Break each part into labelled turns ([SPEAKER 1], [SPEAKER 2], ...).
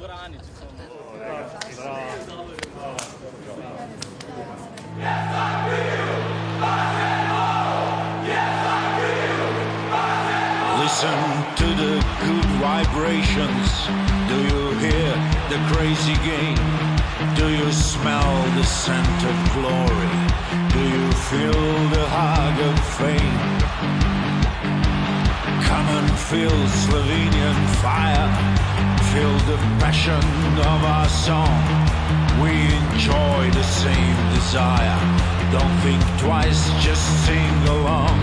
[SPEAKER 1] Listen to the good vibrations. Do you hear the crazy game? Do you smell the scent of glory? Do you feel the hug of fame? Come and feel Slovenian fire. Feel the passion of our song. We enjoy the same desire. Don't think twice, just sing along.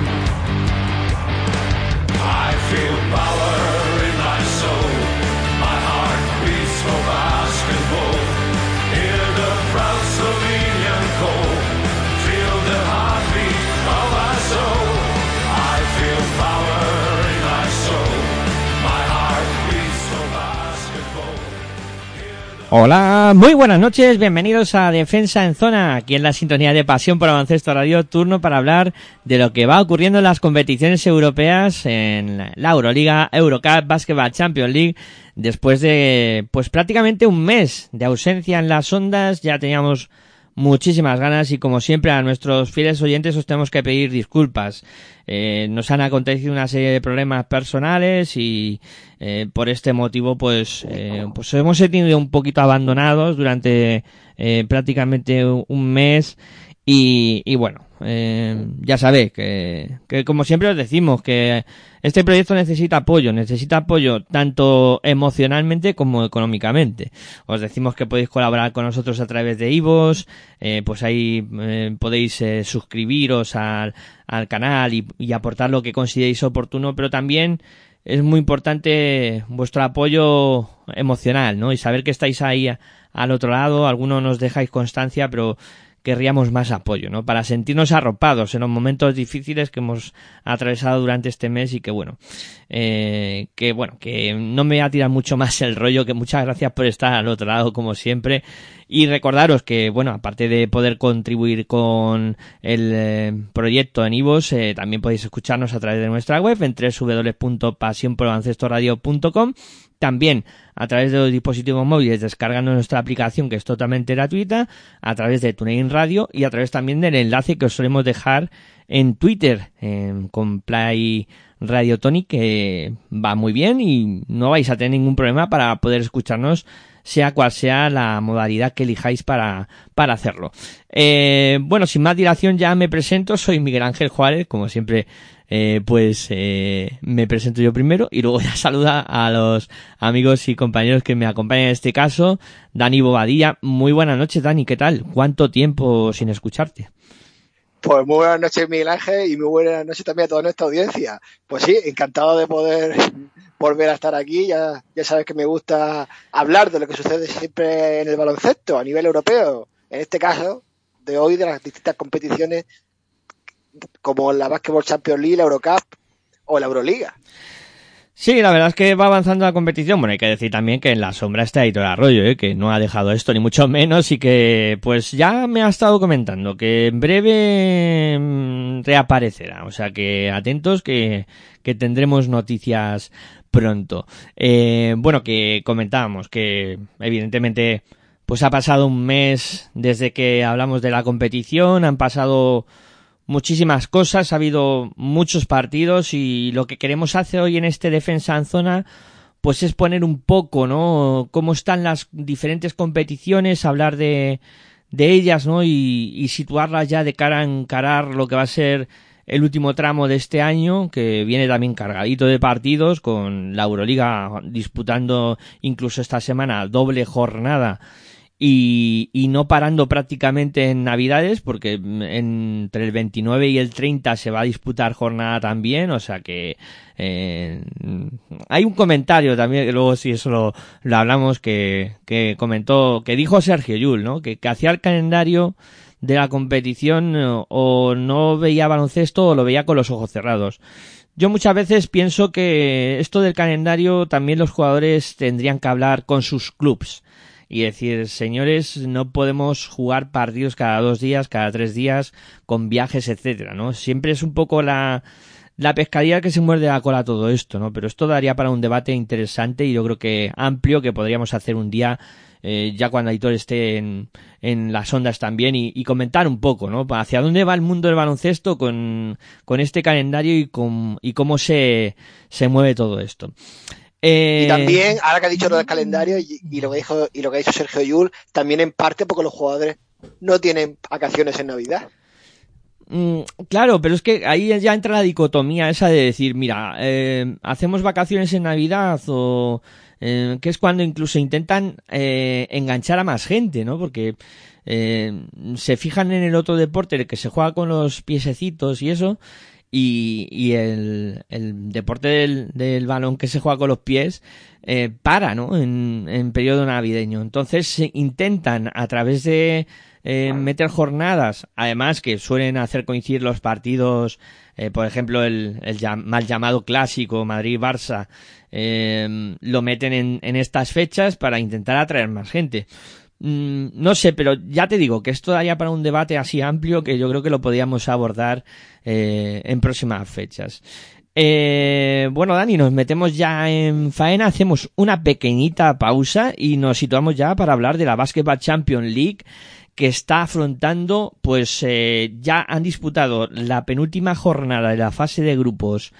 [SPEAKER 1] I feel power in my soul. My heart beats for basketball. Hear the proud Slovenian
[SPEAKER 2] Hola, muy buenas noches, bienvenidos a Defensa en Zona, aquí en la sintonía de Pasión por Baloncesto Radio, turno para hablar de lo que va ocurriendo en las competiciones europeas en la Euroliga, Eurocup, Basketball Champions League, después de pues prácticamente un mes de ausencia en las ondas, ya teníamos muchísimas ganas y como siempre a nuestros fieles oyentes os tenemos que pedir disculpas. Eh, nos han acontecido una serie de problemas personales y eh, por este motivo pues, eh, pues hemos sentido un poquito abandonados durante eh, prácticamente un mes y, y bueno, eh, ya sabéis que, que como siempre os decimos que este proyecto necesita apoyo, necesita apoyo tanto emocionalmente como económicamente. Os decimos que podéis colaborar con nosotros a través de Ivos, eh, pues ahí eh, podéis eh, suscribiros al, al canal y, y aportar lo que consideréis oportuno, pero también es muy importante vuestro apoyo emocional, ¿no? Y saber que estáis ahí al otro lado, algunos nos dejáis constancia, pero querríamos más apoyo, ¿no? Para sentirnos arropados en los momentos difíciles que hemos atravesado durante este mes y que bueno, eh, que bueno, que no me voy a tirar mucho más el rollo, que muchas gracias por estar al otro lado como siempre y recordaros que bueno, aparte de poder contribuir con el eh, proyecto en Ivos, eh, también podéis escucharnos a través de nuestra web en www.pasionporbaloncestoradio.com también a través de los dispositivos móviles descargando nuestra aplicación que es totalmente gratuita, a través de TuneIn Radio y a través también del enlace que os solemos dejar en Twitter en- con Play Radio Tony que va muy bien y no vais a tener ningún problema para poder escucharnos sea cual sea la modalidad que elijáis para, para hacerlo. Eh, bueno, sin más dilación ya me presento, soy Miguel Ángel Juárez, como siempre eh, pues eh, me presento yo primero y luego ya saluda a los amigos y compañeros que me acompañan en este caso. Dani Bobadilla, muy buenas noches Dani, ¿qué tal? ¿Cuánto tiempo sin escucharte?
[SPEAKER 3] Pues muy buenas noches, Miguel Ángel, y muy buenas noches también a toda nuestra audiencia. Pues sí, encantado de poder volver a estar aquí. Ya, sabes que me gusta hablar de lo que sucede siempre en el baloncesto a nivel europeo. En este caso, de hoy, de las distintas competiciones como la Basketball Champions League, la Eurocup o la Euroliga.
[SPEAKER 2] Sí, la verdad es que va avanzando la competición. Bueno, hay que decir también que en la sombra está Editor Arroyo, ¿eh? que no ha dejado esto ni mucho menos y que pues ya me ha estado comentando que en breve mm, reaparecerá. O sea que atentos que, que tendremos noticias pronto. Eh, bueno, que comentábamos que evidentemente pues ha pasado un mes desde que hablamos de la competición, han pasado muchísimas cosas, ha habido muchos partidos y lo que queremos hacer hoy en este defensa en zona pues es poner un poco, ¿no? Cómo están las diferentes competiciones, hablar de, de ellas, ¿no? Y, y situarlas ya de cara a encarar lo que va a ser el último tramo de este año, que viene también cargadito de partidos, con la Euroliga disputando incluso esta semana doble jornada y, y no parando prácticamente en Navidades, porque entre el 29 y el 30 se va a disputar jornada también, o sea que eh, hay un comentario también, que luego si eso lo, lo hablamos, que, que comentó, que dijo Sergio Yul, ¿no? Que, que hacía el calendario de la competición eh, o no veía baloncesto o lo veía con los ojos cerrados. Yo muchas veces pienso que esto del calendario también los jugadores tendrían que hablar con sus clubs y decir, señores, no podemos jugar partidos cada dos días, cada tres días, con viajes, etcétera, ¿no? Siempre es un poco la, la pescadilla que se muerde la cola todo esto, ¿no? Pero esto daría para un debate interesante y yo creo que amplio que podríamos hacer un día eh, ya cuando Aitor esté en, en las ondas también y, comentar un poco, ¿no? Hacia dónde va el mundo del baloncesto con, con este calendario y, con, y cómo se, se mueve todo esto.
[SPEAKER 3] Eh... Y también, ahora que ha dicho lo del calendario y, lo que dijo, y lo que ha dicho Sergio Yul, también en parte porque los jugadores no tienen vacaciones en Navidad.
[SPEAKER 2] Mm, claro, pero es que ahí ya entra la dicotomía esa de decir, mira, eh, hacemos vacaciones en Navidad o eh, que es cuando incluso intentan eh, enganchar a más gente, ¿no? Porque se fijan en el otro deporte, el que se juega con los piececitos y eso, y, y el, el, deporte del, del, balón que se juega con los pies para, ¿no? En, en periodo navideño. Entonces se intentan a través de eh, meter jornadas, además que suelen hacer coincidir los partidos, eh, por ejemplo, el, el mal llamado clásico Madrid-Barça, eh, lo meten en, en, estas fechas para intentar atraer más gente. Mm, no sé, pero ya te digo que esto daría para un debate así amplio que yo creo que lo podríamos abordar eh, en próximas fechas. Eh, bueno, Dani, nos metemos ya en faena, hacemos una pequeñita pausa y nos situamos ya para hablar de la Basketball Champions League que está afrontando, pues eh, ya han disputado la penúltima jornada de la fase de grupos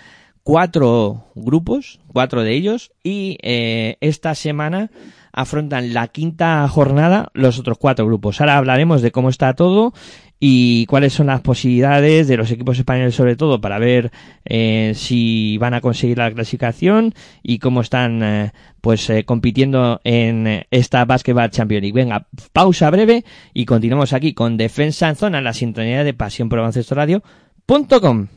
[SPEAKER 2] cuatro grupos, cuatro de ellos, y eh, esta semana afrontan la quinta jornada los otros cuatro grupos. Ahora hablaremos de cómo está todo y cuáles son las posibilidades de los equipos españoles sobre todo para ver eh, si van a conseguir la clasificación y cómo están eh, pues eh, compitiendo en esta Basketball Champions League. Venga, pausa breve y continuamos aquí con Defensa en Zona la sintonía de Pasión por Baloncesto Radio.com.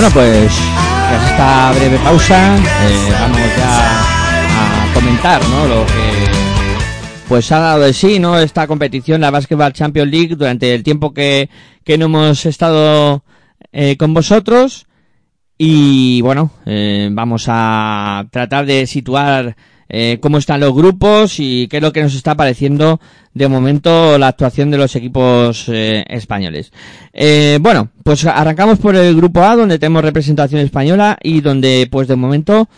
[SPEAKER 2] Bueno, pues tras esta breve pausa eh, vamos ya a comentar ¿no? lo que pues ha dado de sí no esta competición, la Basketball Champions League, durante el tiempo que, que no hemos estado eh, con vosotros. Y bueno, eh, vamos a tratar de situar eh, cómo están los grupos y qué es lo que nos está pareciendo de momento la actuación de los equipos eh, españoles. Eh, bueno, pues arrancamos por el grupo A donde tenemos representación española y donde pues de momento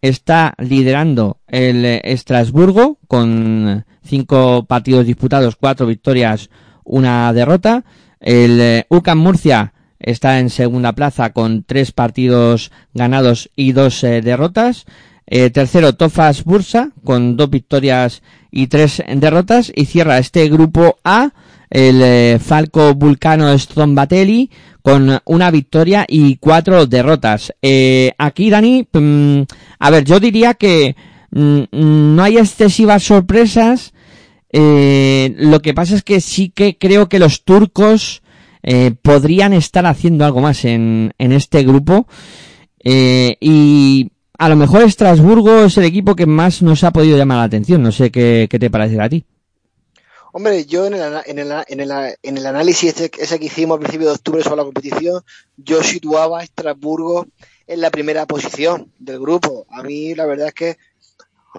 [SPEAKER 2] está liderando el Estrasburgo con cinco partidos disputados, cuatro victorias, una derrota. El UCAM Murcia está en segunda plaza con tres partidos ganados y dos eh, derrotas. Eh, tercero, Tofas Bursa, con dos victorias y tres derrotas. Y cierra este grupo A, el eh, Falco Vulcano Strombatelli, con una victoria y cuatro derrotas. Eh, aquí, Dani, mm, a ver, yo diría que mm, mm, no hay excesivas sorpresas. Lo que pasa es que sí que creo que los turcos podrían estar haciendo algo más en, en este grupo. Y a lo mejor Estrasburgo es el equipo que más nos ha podido llamar la atención. No sé qué, qué te parece a ti.
[SPEAKER 3] Hombre, yo en el, en el, en el, en el análisis ese, que hicimos al principio de octubre sobre la competición, yo situaba a Estrasburgo en la primera posición del grupo. A mí la verdad es que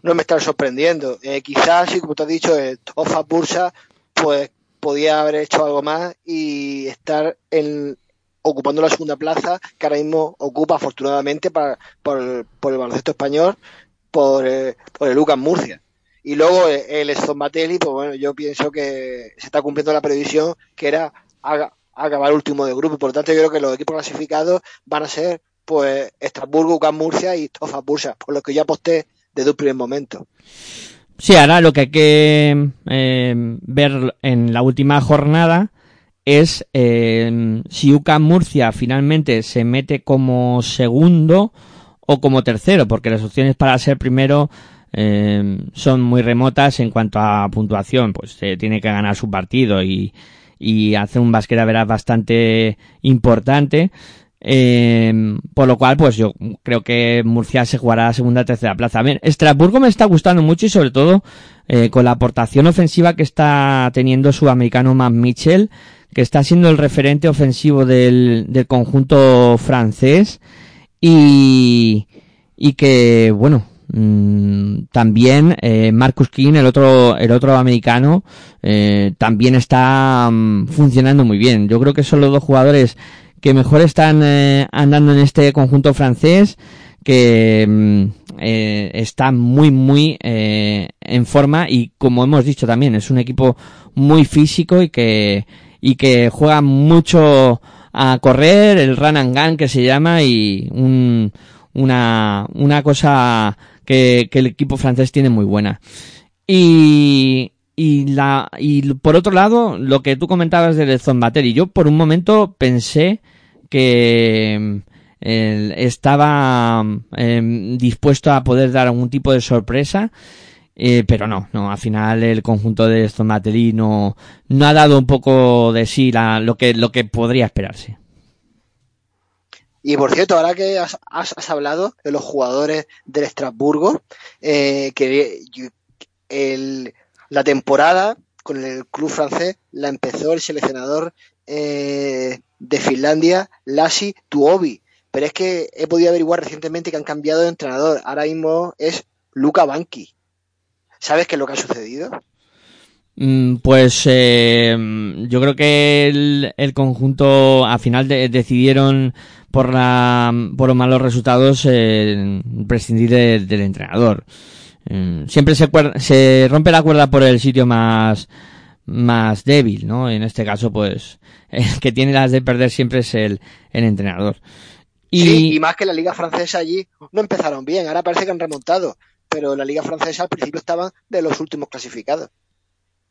[SPEAKER 3] no me está sorprendiendo. Eh, quizás, sí, como tú has dicho, el Tofa Bursa, pues podía haber hecho algo más y estar en, ocupando la segunda plaza que ahora mismo ocupa afortunadamente para, por, por el baloncesto español, por, eh, por el Lucas Murcia. Y luego eh, el Stombatelli, pues bueno, yo pienso que se está cumpliendo la previsión que era aga- acabar último de grupo. Por lo tanto, yo creo que los equipos clasificados van a ser pues Estrasburgo, UCAM Murcia y Tofa Bursa, por lo que yo aposté desde un primer momento.
[SPEAKER 2] Sí, ahora lo que hay que eh, ver en la última jornada es eh, si UCAM Murcia finalmente se mete como segundo o como tercero, porque las opciones para ser primero eh, son muy remotas en cuanto a puntuación, pues se tiene que ganar su partido y, y hacer un basquera verás bastante importante. Eh, por lo cual, pues yo creo que Murcia se jugará a segunda tercera plaza. Ver, Estrasburgo me está gustando mucho y sobre todo eh, con la aportación ofensiva que está teniendo su americano Matt Mitchell, que está siendo el referente ofensivo del, conjunto francés y, y que, bueno, mm, también eh, Marcus King, el otro, el otro americano, eh, también está mm, funcionando muy bien. Yo creo que son los dos jugadores que mejor están eh, andando en este conjunto francés, que mm, está muy, muy en forma y como hemos dicho también, es un equipo muy físico y que, y que juega mucho a correr, el run and gun que se llama y un, una, una cosa que, el equipo francés tiene muy buena. Y, y la, y por otro lado, lo que tú comentabas del Zombateri, yo por un momento pensé que él estaba em, dispuesto a poder dar algún tipo de sorpresa, eh, pero no, no, al final el conjunto de Zombateri no, no ha dado un poco de sí la, lo que, lo que podría esperarse.
[SPEAKER 3] Y por cierto, ahora que has, has- has hablado de los jugadores del Estrasburgo, eh, que el- la temporada con el club francés la empezó el seleccionador eh, de Finlandia, Lassi Tuovi. Pero es que he podido averiguar recientemente que han cambiado de entrenador. Ahora mismo es Luca Banqui. ¿Sabes qué es lo que ha sucedido?
[SPEAKER 2] Mm, Pues eh, yo creo que el, el conjunto al final de- decidieron por la por los malos resultados eh, prescindir de- del entrenador. Mm, Siempre se, se rompe la cuerda por el sitio más más débil, ¿no? En este caso, pues el que tiene las de perder siempre es el, el entrenador. Y,
[SPEAKER 3] Sí, y más que la liga francesa allí no empezaron bien. Ahora parece que han remontado. Pero la liga francesa al principio estaban de los últimos clasificados.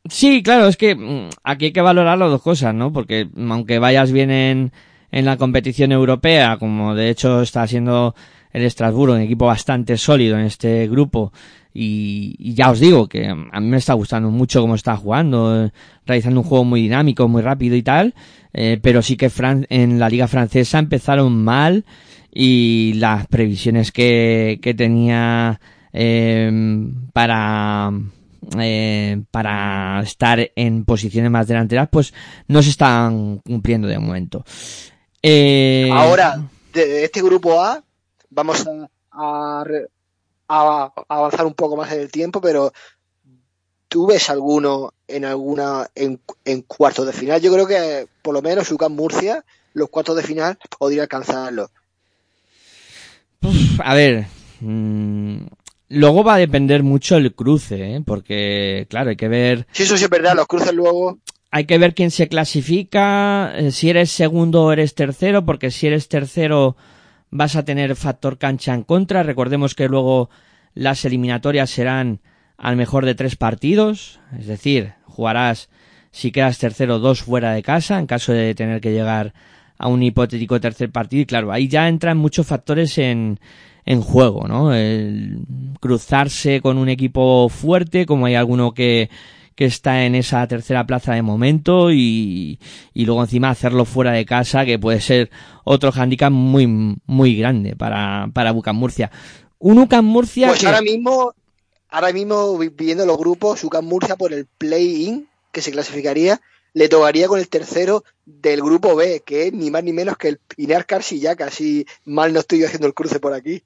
[SPEAKER 2] Sí, claro, es que mm, aquí hay que valorar las dos cosas, ¿no? Porque mm, aunque vayas bien en, en la competición europea, como de hecho está siendo el Estrasburgo, un equipo bastante sólido en este grupo, y, ya os digo que mm, a mí me está gustando mucho cómo está jugando, eh, realizando un juego muy dinámico, muy rápido y tal, eh, pero sí que en la liga francesa empezaron mal y las previsiones que, que tenía eh, para eh, para estar en posiciones más delanteras, pues no se están cumpliendo de momento. Eh,
[SPEAKER 3] Ahora, de, este grupo A, vamos a, avanzar un poco más en el tiempo, pero ¿tú ves alguno en alguna en, en cuartos de final? Yo creo que por lo menos UCAM Murcia, los cuartos de final, podría alcanzarlo.
[SPEAKER 2] Uf, a ver, mm, luego va a depender mucho el cruce, ¿eh? porque claro, hay que ver
[SPEAKER 3] Si eso sí es verdad, los cruces luego,
[SPEAKER 2] hay que ver quién se clasifica, eh, si eres segundo o eres tercero, porque si eres tercero vas a tener factor cancha en contra. Recordemos que luego las eliminatorias serán al mejor de tres partidos, es decir, jugarás si quedas tercero dos fuera de casa en caso de tener que llegar a un hipotético tercer partido y claro, ahí ya entran muchos factores en, en juego, ¿no? El cruzarse con un equipo fuerte, como hay alguno que, que está en esa tercera plaza de momento y, y luego encima hacerlo fuera de casa, que puede ser otro handicap muy, muy grande para, para Bucan Murcia. Un UCAM Murcia.
[SPEAKER 3] Pues ahora mismo, ahora mismo viendo los grupos, UCAM Murcia por el play-in, que se clasificaría, le tocaría con el tercero del grupo B, que es ni más ni menos que el Pinar Carsillacas, casi mal no estoy haciendo el cruce por aquí.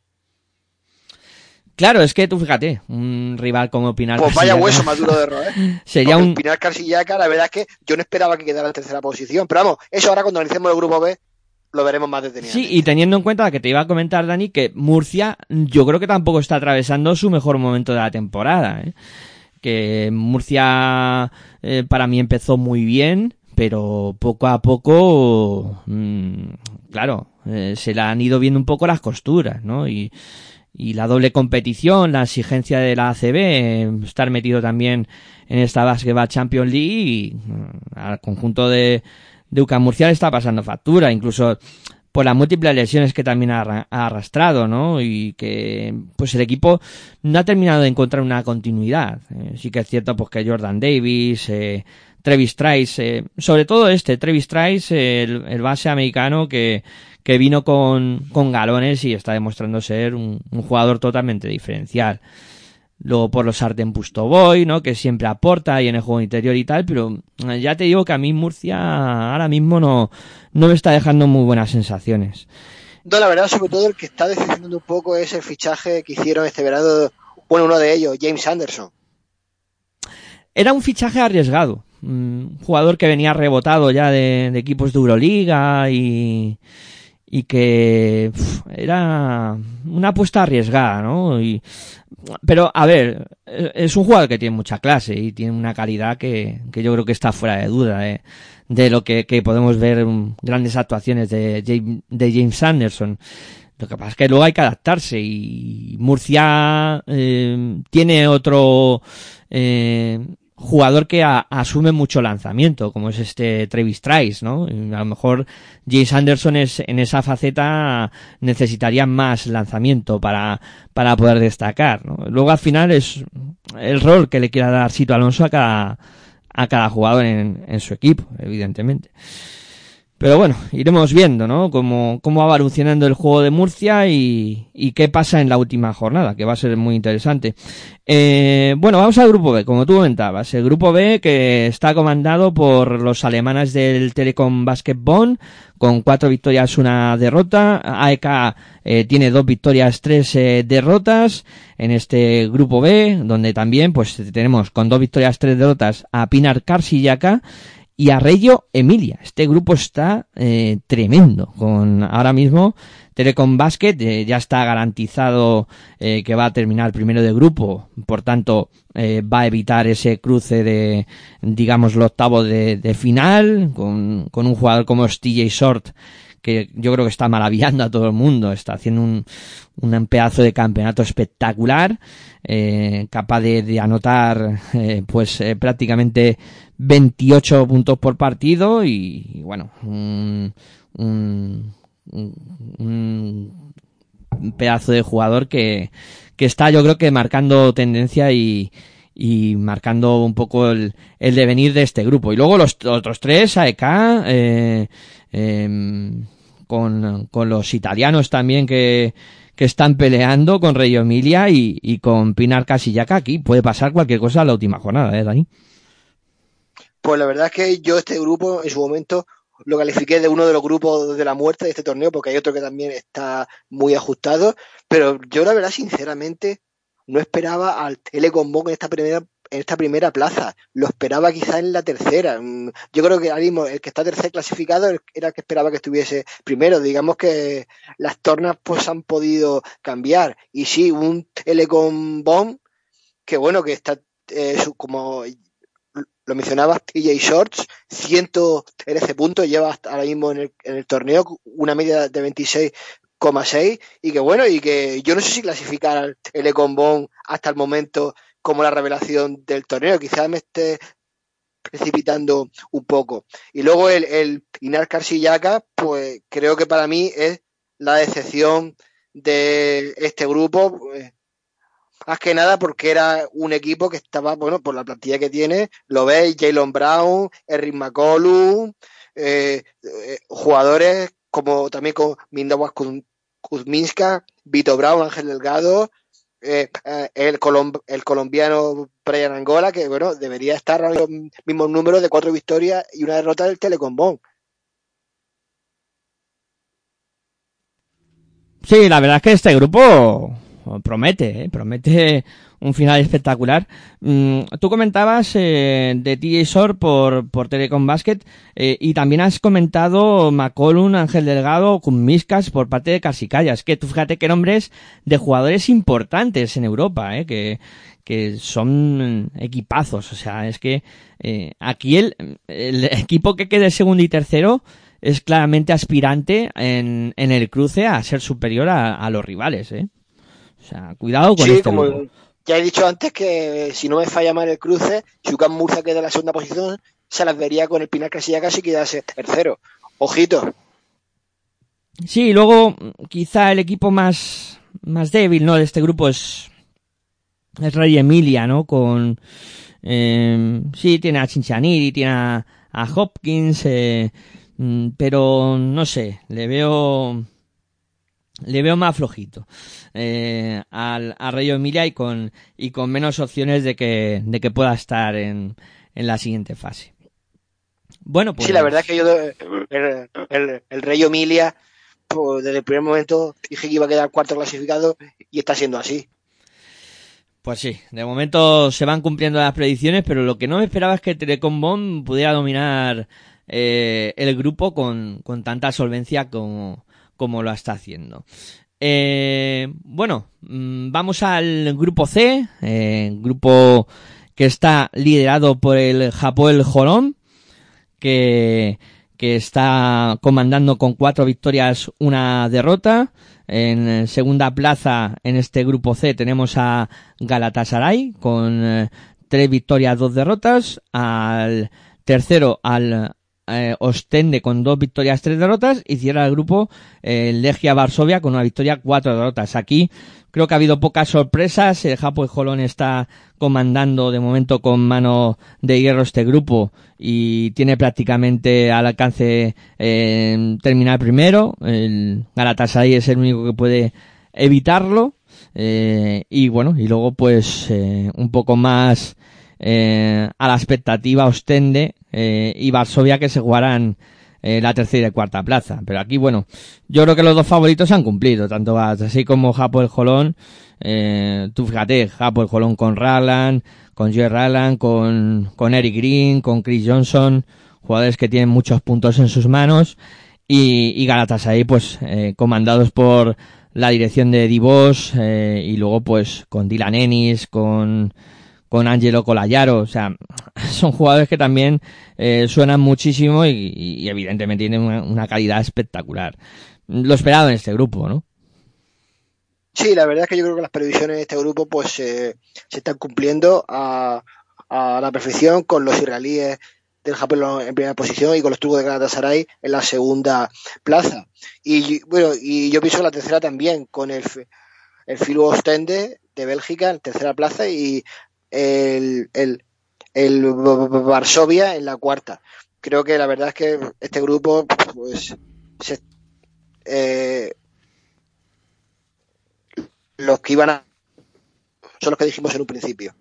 [SPEAKER 2] Claro, es que tú fíjate, un rival como Pinar
[SPEAKER 3] Pues vaya hueso más duro de roer.
[SPEAKER 2] Sería
[SPEAKER 3] Porque
[SPEAKER 2] un.
[SPEAKER 3] Pinar Carsillaca, la verdad es que yo no esperaba que quedara en tercera posición. Pero vamos, eso ahora cuando analicemos el grupo B lo veremos más detenidamente.
[SPEAKER 2] Sí, y teniendo en cuenta que te iba a comentar, Dani, que Murcia yo creo que tampoco está atravesando su mejor momento de la temporada. ¿eh? Que Murcia eh, para mí empezó muy bien, pero poco a poco, mm, claro, eh, se le han ido viendo un poco las costuras, ¿no? Y, y la doble competición, la exigencia de la ACB, eh, estar metido también en esta Basketball Champions League y mm, al conjunto de, de UCAM Murcia le está pasando factura, incluso por las múltiples lesiones que también ha, ha arrastrado, ¿no? Y que pues el equipo no ha terminado de encontrar una continuidad. Eh, sí que es cierto pues que Jordan Davis, eh, Travis Trice, eh, sobre todo este, Travis Trice, el base americano que, que vino con, con galones y está demostrando ser un, un jugador totalmente diferencial. Luego por los Arden Pustoboy, ¿no? Que siempre aporta y en el juego interior y tal, pero eh, ya te digo que a mí Murcia ahora mismo no, no me está dejando muy buenas sensaciones.
[SPEAKER 3] No, la verdad, sobre todo el que está decepcionando un poco es el fichaje que hicieron este verano, bueno, uno de ellos, James Anderson.
[SPEAKER 2] Era un fichaje arriesgado. Un jugador que venía rebotado ya de, de equipos de Euroliga y, y que pf, era una apuesta arriesgada, ¿no? Y, pero, a ver, es un jugador que tiene mucha clase y tiene una calidad que, que yo creo que está fuera de duda, ¿eh? de lo que, que podemos ver en grandes actuaciones de, James- de James Anderson. Lo que pasa es que luego hay que adaptarse y Murcia eh, tiene otro eh, jugador que a- asume mucho lanzamiento, como es este Travis Trice, ¿no? A lo mejor James Anderson es, en esa faceta necesitaría más lanzamiento para, para poder destacar, ¿no? Luego al final es el rol que le quiera dar Sito Alonso a cada, a cada jugador en, en su equipo, evidentemente. Pero bueno, iremos viendo, ¿no? Cómo, cómo va evolucionando el juego de Murcia y, y qué pasa en la última jornada, que va a ser muy interesante. Eh, bueno, vamos al grupo B, como tú comentabas. El grupo B que está comandado por los alemanes del Telecom Basket con cuatro victorias, una derrota. AEK eh, tiene dos victorias, tres eh, derrotas en este grupo B, donde también pues tenemos con dos victorias, tres derrotas a Pinar Karsiyaka y a Reggio Emilia. Este grupo está eh, tremendo. Con ahora mismo Telecom Basket eh, ya está garantizado eh, que va a terminar primero de grupo, por tanto eh, va a evitar ese cruce de, digamos, el octavo de, de final con, con un jugador como TJ Short que yo creo que está maravillando a todo el mundo, está haciendo un, un pedazo de campeonato espectacular, capaz de, de anotar pues prácticamente 28 puntos por partido y, bueno, un, pedazo de jugador que, que está yo creo que marcando tendencia y, y marcando un poco el, el devenir de este grupo. Y luego los otros tres, AEK, eh, em, con, con los italianos también que, que están peleando con Reggio Emilia y, y con Pinar Casillacca aquí. Puede pasar cualquier cosa la última jornada, ¿eh, Dani?
[SPEAKER 3] Pues la verdad es que yo este grupo en su momento lo califiqué de uno de los grupos de la muerte de este torneo, porque hay otro que también está muy ajustado, pero yo la verdad sinceramente no esperaba al Telecom en esta primera en esta primera plaza, lo esperaba quizá en la tercera. Mm, Yo creo que ahora mismo el que está tercer clasificado era el que esperaba que estuviese primero. Digamos que las tornas pues han podido cambiar. Y sí, un Telecom Bonn que bueno, que está eh, como lo mencionabas, TJ Shorts, 113 puntos, lleva hasta ahora mismo en el, en el torneo una media de 26,6 y que bueno, y que yo no sé si clasificar el Ecombón hasta el momento como la revelación del torneo, quizás me esté precipitando un poco. Y luego el, el Inar pues creo que para mí es la decepción de este grupo, pues, más que nada porque era un equipo que estaba, bueno, por la plantilla que tiene, lo veis, Jalen Brown, Eric McCollum, eh, eh, jugadores como también con Mindawas Kuzminska, Vito Brown, Ángel Delgado, eh, el, colom- el colombiano Brian Angola, que bueno, debería estar a los mismos números de cuatro victorias y una derrota del Telecombón.
[SPEAKER 2] Sí, la verdad es que este grupo promete, ¿eh? promete un final espectacular. Mm, tú comentabas eh, de TJ Shore por, por Telecom Basket eh, y también has comentado McCollum, Ángel Delgado, Miscas por parte de Casicaya. Es que tú fíjate qué nombres de jugadores importantes en Europa, ¿eh? que, que son equipazos. O sea, es que eh, aquí el, el equipo que quede segundo y tercero es claramente aspirante en, en el cruce a ser superior a, a los rivales, ¿eh? O sea, cuidado con
[SPEAKER 3] Sí,
[SPEAKER 2] este
[SPEAKER 3] como
[SPEAKER 2] grupo.
[SPEAKER 3] ya he dicho antes que si no me falla mal el cruce, si Ucán Murcia queda en la segunda posición, se las vería con el Pinar Casilla casi quedase tercero. Ojito.
[SPEAKER 2] Sí, luego quizá el equipo más, más débil, ¿no? De este grupo es, es Rey Emilia, ¿no? Con, eh, sí, tiene a Cincinnati, tiene a, a Hopkins, eh, mm, pero no sé, le veo, le veo más flojito eh, al, a Rey Emilia y con, y con menos opciones de que, de que pueda estar en, en la siguiente fase. Bueno, pues.
[SPEAKER 3] Sí, la verdad es que yo, el, el, el Rey Emilia, pues, desde el primer momento dije que iba a quedar cuarto clasificado y está siendo así.
[SPEAKER 2] Pues sí, de momento se van cumpliendo las predicciones, pero lo que no me esperaba es que Telecom Bomb pudiera dominar eh, el grupo con, con tanta solvencia como, como lo está haciendo. Eh, bueno, mm, vamos al grupo C, eh, grupo que está liderado por el Hapoel Holon, que, que está comandando con cuatro victorias, una derrota. En segunda plaza en este grupo C tenemos a Galatasaray con eh, tres victorias, dos derrotas. Al tercero al eh, Ostende con dos victorias, tres derrotas. Y cierra el grupo eh, Legia Varsovia con una victoria, cuatro derrotas. Aquí creo que ha habido pocas sorpresas. El Japo Jolón está comandando de momento con mano de hierro este grupo y tiene prácticamente al alcance eh, terminar primero. El Galatasaray es el único que puede evitarlo. Eh, y bueno, y luego pues eh, un poco más eh, a la expectativa Ostende eh, y Varsovia que se jugarán eh, la tercera y cuarta plaza. Pero aquí, bueno, yo creo que los dos favoritos han cumplido, tanto así como Japo el Jolón. Tú fíjate, Japo el Jolón con Ragland, con Joe Ragland, con, con Eric Green, con Chris Johnson, jugadores que tienen muchos puntos en sus manos. Y, y Galatasaray, pues, comandados por la dirección de Divos, y luego, pues, con Dylan Ennis, con, con Angelo Colayaro, o sea, son jugadores que también eh, suenan muchísimo y, y evidentemente tienen una, una, calidad espectacular. Lo esperado en este grupo, ¿no?
[SPEAKER 3] Sí, la verdad es que yo creo que las previsiones de este grupo pues eh, se están cumpliendo a, a, la perfección con los israelíes del Japón en primera posición y con los turcos de Galatasaray en la segunda plaza. Y bueno, y yo pienso la tercera también con el, el Filu Ostende de Bélgica en tercera plaza y el, el, el Varsovia en la cuarta. Creo que la verdad es que este grupo, pues, eh, los que iban a son los que dijimos en un principio.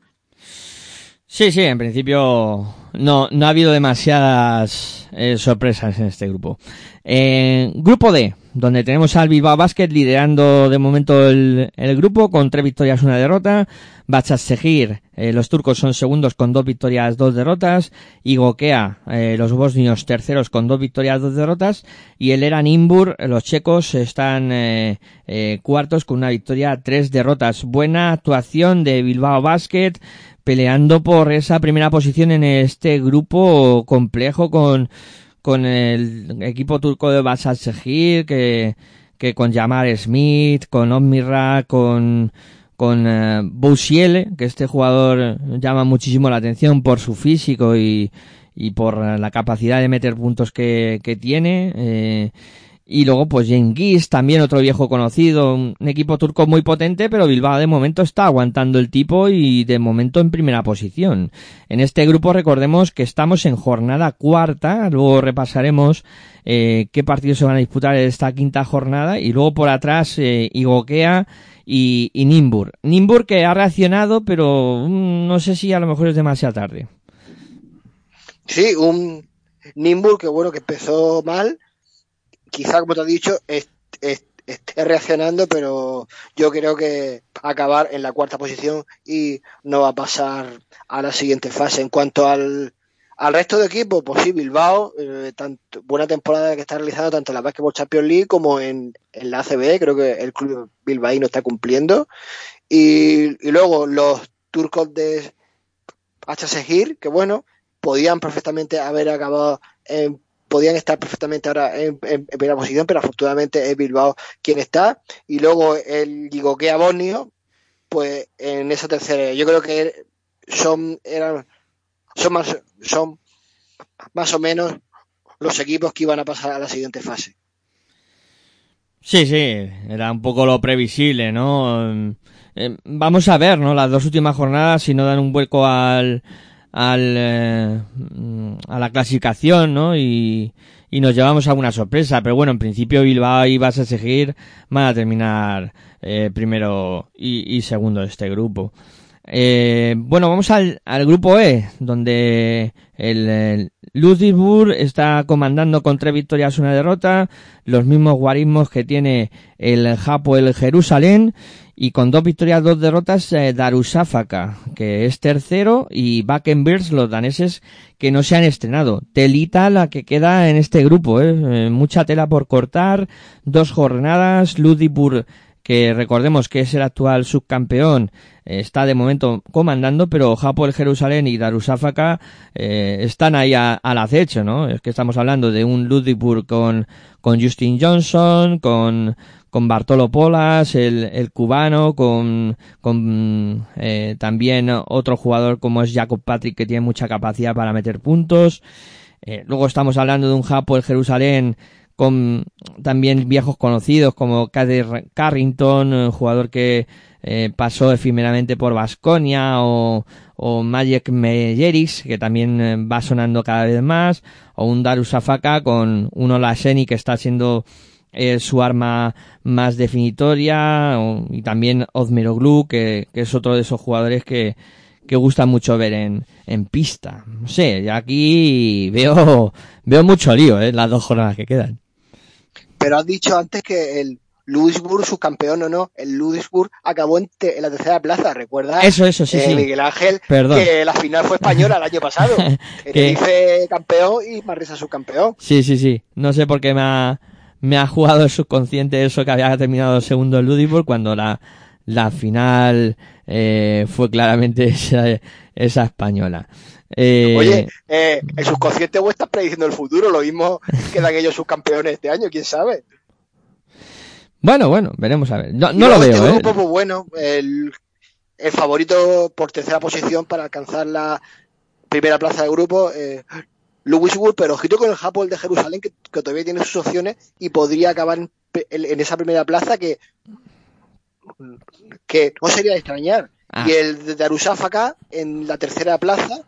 [SPEAKER 2] Sí, sí, en principio no, no ha habido demasiadas eh, sorpresas en este grupo. Eh, grupo D, donde tenemos al Bilbao Basket liderando de momento el, el grupo con tres victorias, una derrota. Bachas Seguir, eh, los turcos son segundos con dos victorias, dos derrotas. Y Gokea, eh, los bosnios terceros con dos victorias, dos derrotas. Y el Eran Imbur, los checos, están eh, eh, cuartos con una victoria, tres derrotas. Buena actuación de Bilbao Basket peleando por esa primera posición en este grupo complejo con con el equipo turco de Basal Sehir, que, que con Jamar Smith, con Omira, con, con eh, que este jugador llama muchísimo la atención por su físico y, y por la capacidad de meter puntos que, que tiene. Eh, y luego, pues Genghis, también otro viejo conocido, un equipo turco muy potente, pero Bilbao de momento está aguantando el tipo y de momento en primera posición. En este grupo recordemos que estamos en jornada cuarta, luego repasaremos eh, qué partidos se van a disputar en esta quinta jornada y luego por atrás eh, Igokea y, y Nimbur. Nimbur que ha reaccionado, pero mm, no sé si a lo mejor es demasiado tarde.
[SPEAKER 3] Sí, un Nimbur que bueno, que empezó mal, quizá como te has dicho, est est esté reaccionando, pero yo creo que acabar en la cuarta posición y no va a pasar a la siguiente fase. En cuanto al, al resto de equipos, pues sí, Bilbao, eh, tanto, buena temporada que está realizando tanto en la Basketball Champions League como en, en la ACB, creo que el club bilbaíno está cumpliendo. Y, y luego los turcos de HSGIR, que bueno, podían perfectamente haber acabado en podían estar perfectamente ahora en, primera posición, pero afortunadamente es Bilbao quien está. Y luego el Gigoquea Bosnio, pues en esa tercera, yo creo que son, eran, son más, son más o menos los equipos que iban a pasar a la siguiente fase.
[SPEAKER 2] Sí, sí, era un poco lo previsible, ¿no? Eh, vamos a ver, ¿no? Las dos últimas jornadas, si no dan un vuelco al, al, eh, a la clasificación, ¿no? Y, nos llevamos a una sorpresa. Pero bueno, en principio Bilbao y vas a seguir, van a terminar eh, primero y, segundo de este grupo. Eh, bueno, vamos al, al, grupo E, donde el, el está comandando con tres victorias una derrota, los mismos guarismos que tiene el Japo el Jerusalén y con dos victorias, dos derrotas, eh, que es tercero, y Bakenbirds, los daneses que no se han estrenado. Telita la que queda en este grupo, eh, eh mucha tela por cortar, dos jornadas, Ludipur, que recordemos que es el actual subcampeón, eh, está de momento comandando, pero Japo el Jerusalén y Darusafaka eh, están ahí a, al acecho, ¿no? Es que estamos hablando de un Ludipur con, con Justin Johnson, con con Bartolo Polas, el, el cubano, con, con eh, también otro jugador como es Jacob Patrick que tiene mucha capacidad para meter puntos. Eh, luego estamos hablando de un Japo, el Jerusalén, con también viejos conocidos como Kader Carrington, un jugador que eh, pasó efímeramente por Vasconia o, o Magic Meyeris, que también eh, va sonando cada vez más, o un Darus Afaka con un Olaseni que está siendo eh, su arma más definitoria y también Ozmeroglu que, que, es otro de esos jugadores que, que gusta mucho ver en, en pista. No sé, aquí veo, veo mucho lío en eh, las dos jornadas que quedan.
[SPEAKER 3] Pero has dicho antes que el Ludwigsburg, su campeón o no, el Ludwigsburg acabó en, te, en, la tercera plaza, ¿recuerdas?
[SPEAKER 2] Eso, eso, sí,
[SPEAKER 3] eh,
[SPEAKER 2] sí.
[SPEAKER 3] Miguel Ángel,
[SPEAKER 2] Perdón.
[SPEAKER 3] que la final fue española el año pasado. Tenerife campeón y Manresa subcampeón.
[SPEAKER 2] Sí, sí, sí. No sé por qué me ha, me ha jugado el subconsciente eso que había terminado segundo el Ludwigsburg cuando la, la final eh, fue claramente esa, esa española.
[SPEAKER 3] Eh, Oye, eh, el subconsciente vos estás prediciendo el futuro, lo mismo quedan ellos subcampeones este año, quién sabe.
[SPEAKER 2] Bueno, bueno, veremos a ver. No, no lo veo,
[SPEAKER 3] este
[SPEAKER 2] ¿eh?
[SPEAKER 3] grupo, pues bueno, el, el, favorito por tercera posición para alcanzar la primera plaza del grupo, Louisburg, pero ojito con el Japón de Jerusalén, que, que, todavía tiene sus opciones y podría acabar en, en esa primera plaza que, que no sería de extrañar. Ah. Y el de Darusafaka en la tercera plaza.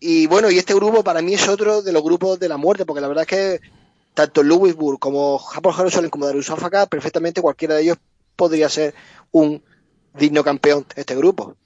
[SPEAKER 3] Y bueno, y este grupo para mí es otro de los grupos de la muerte, porque la verdad es que tanto Louisburg como Japón Jerusalén como Darusafaka, perfectamente cualquiera de ellos podría ser un digno campeón este grupo.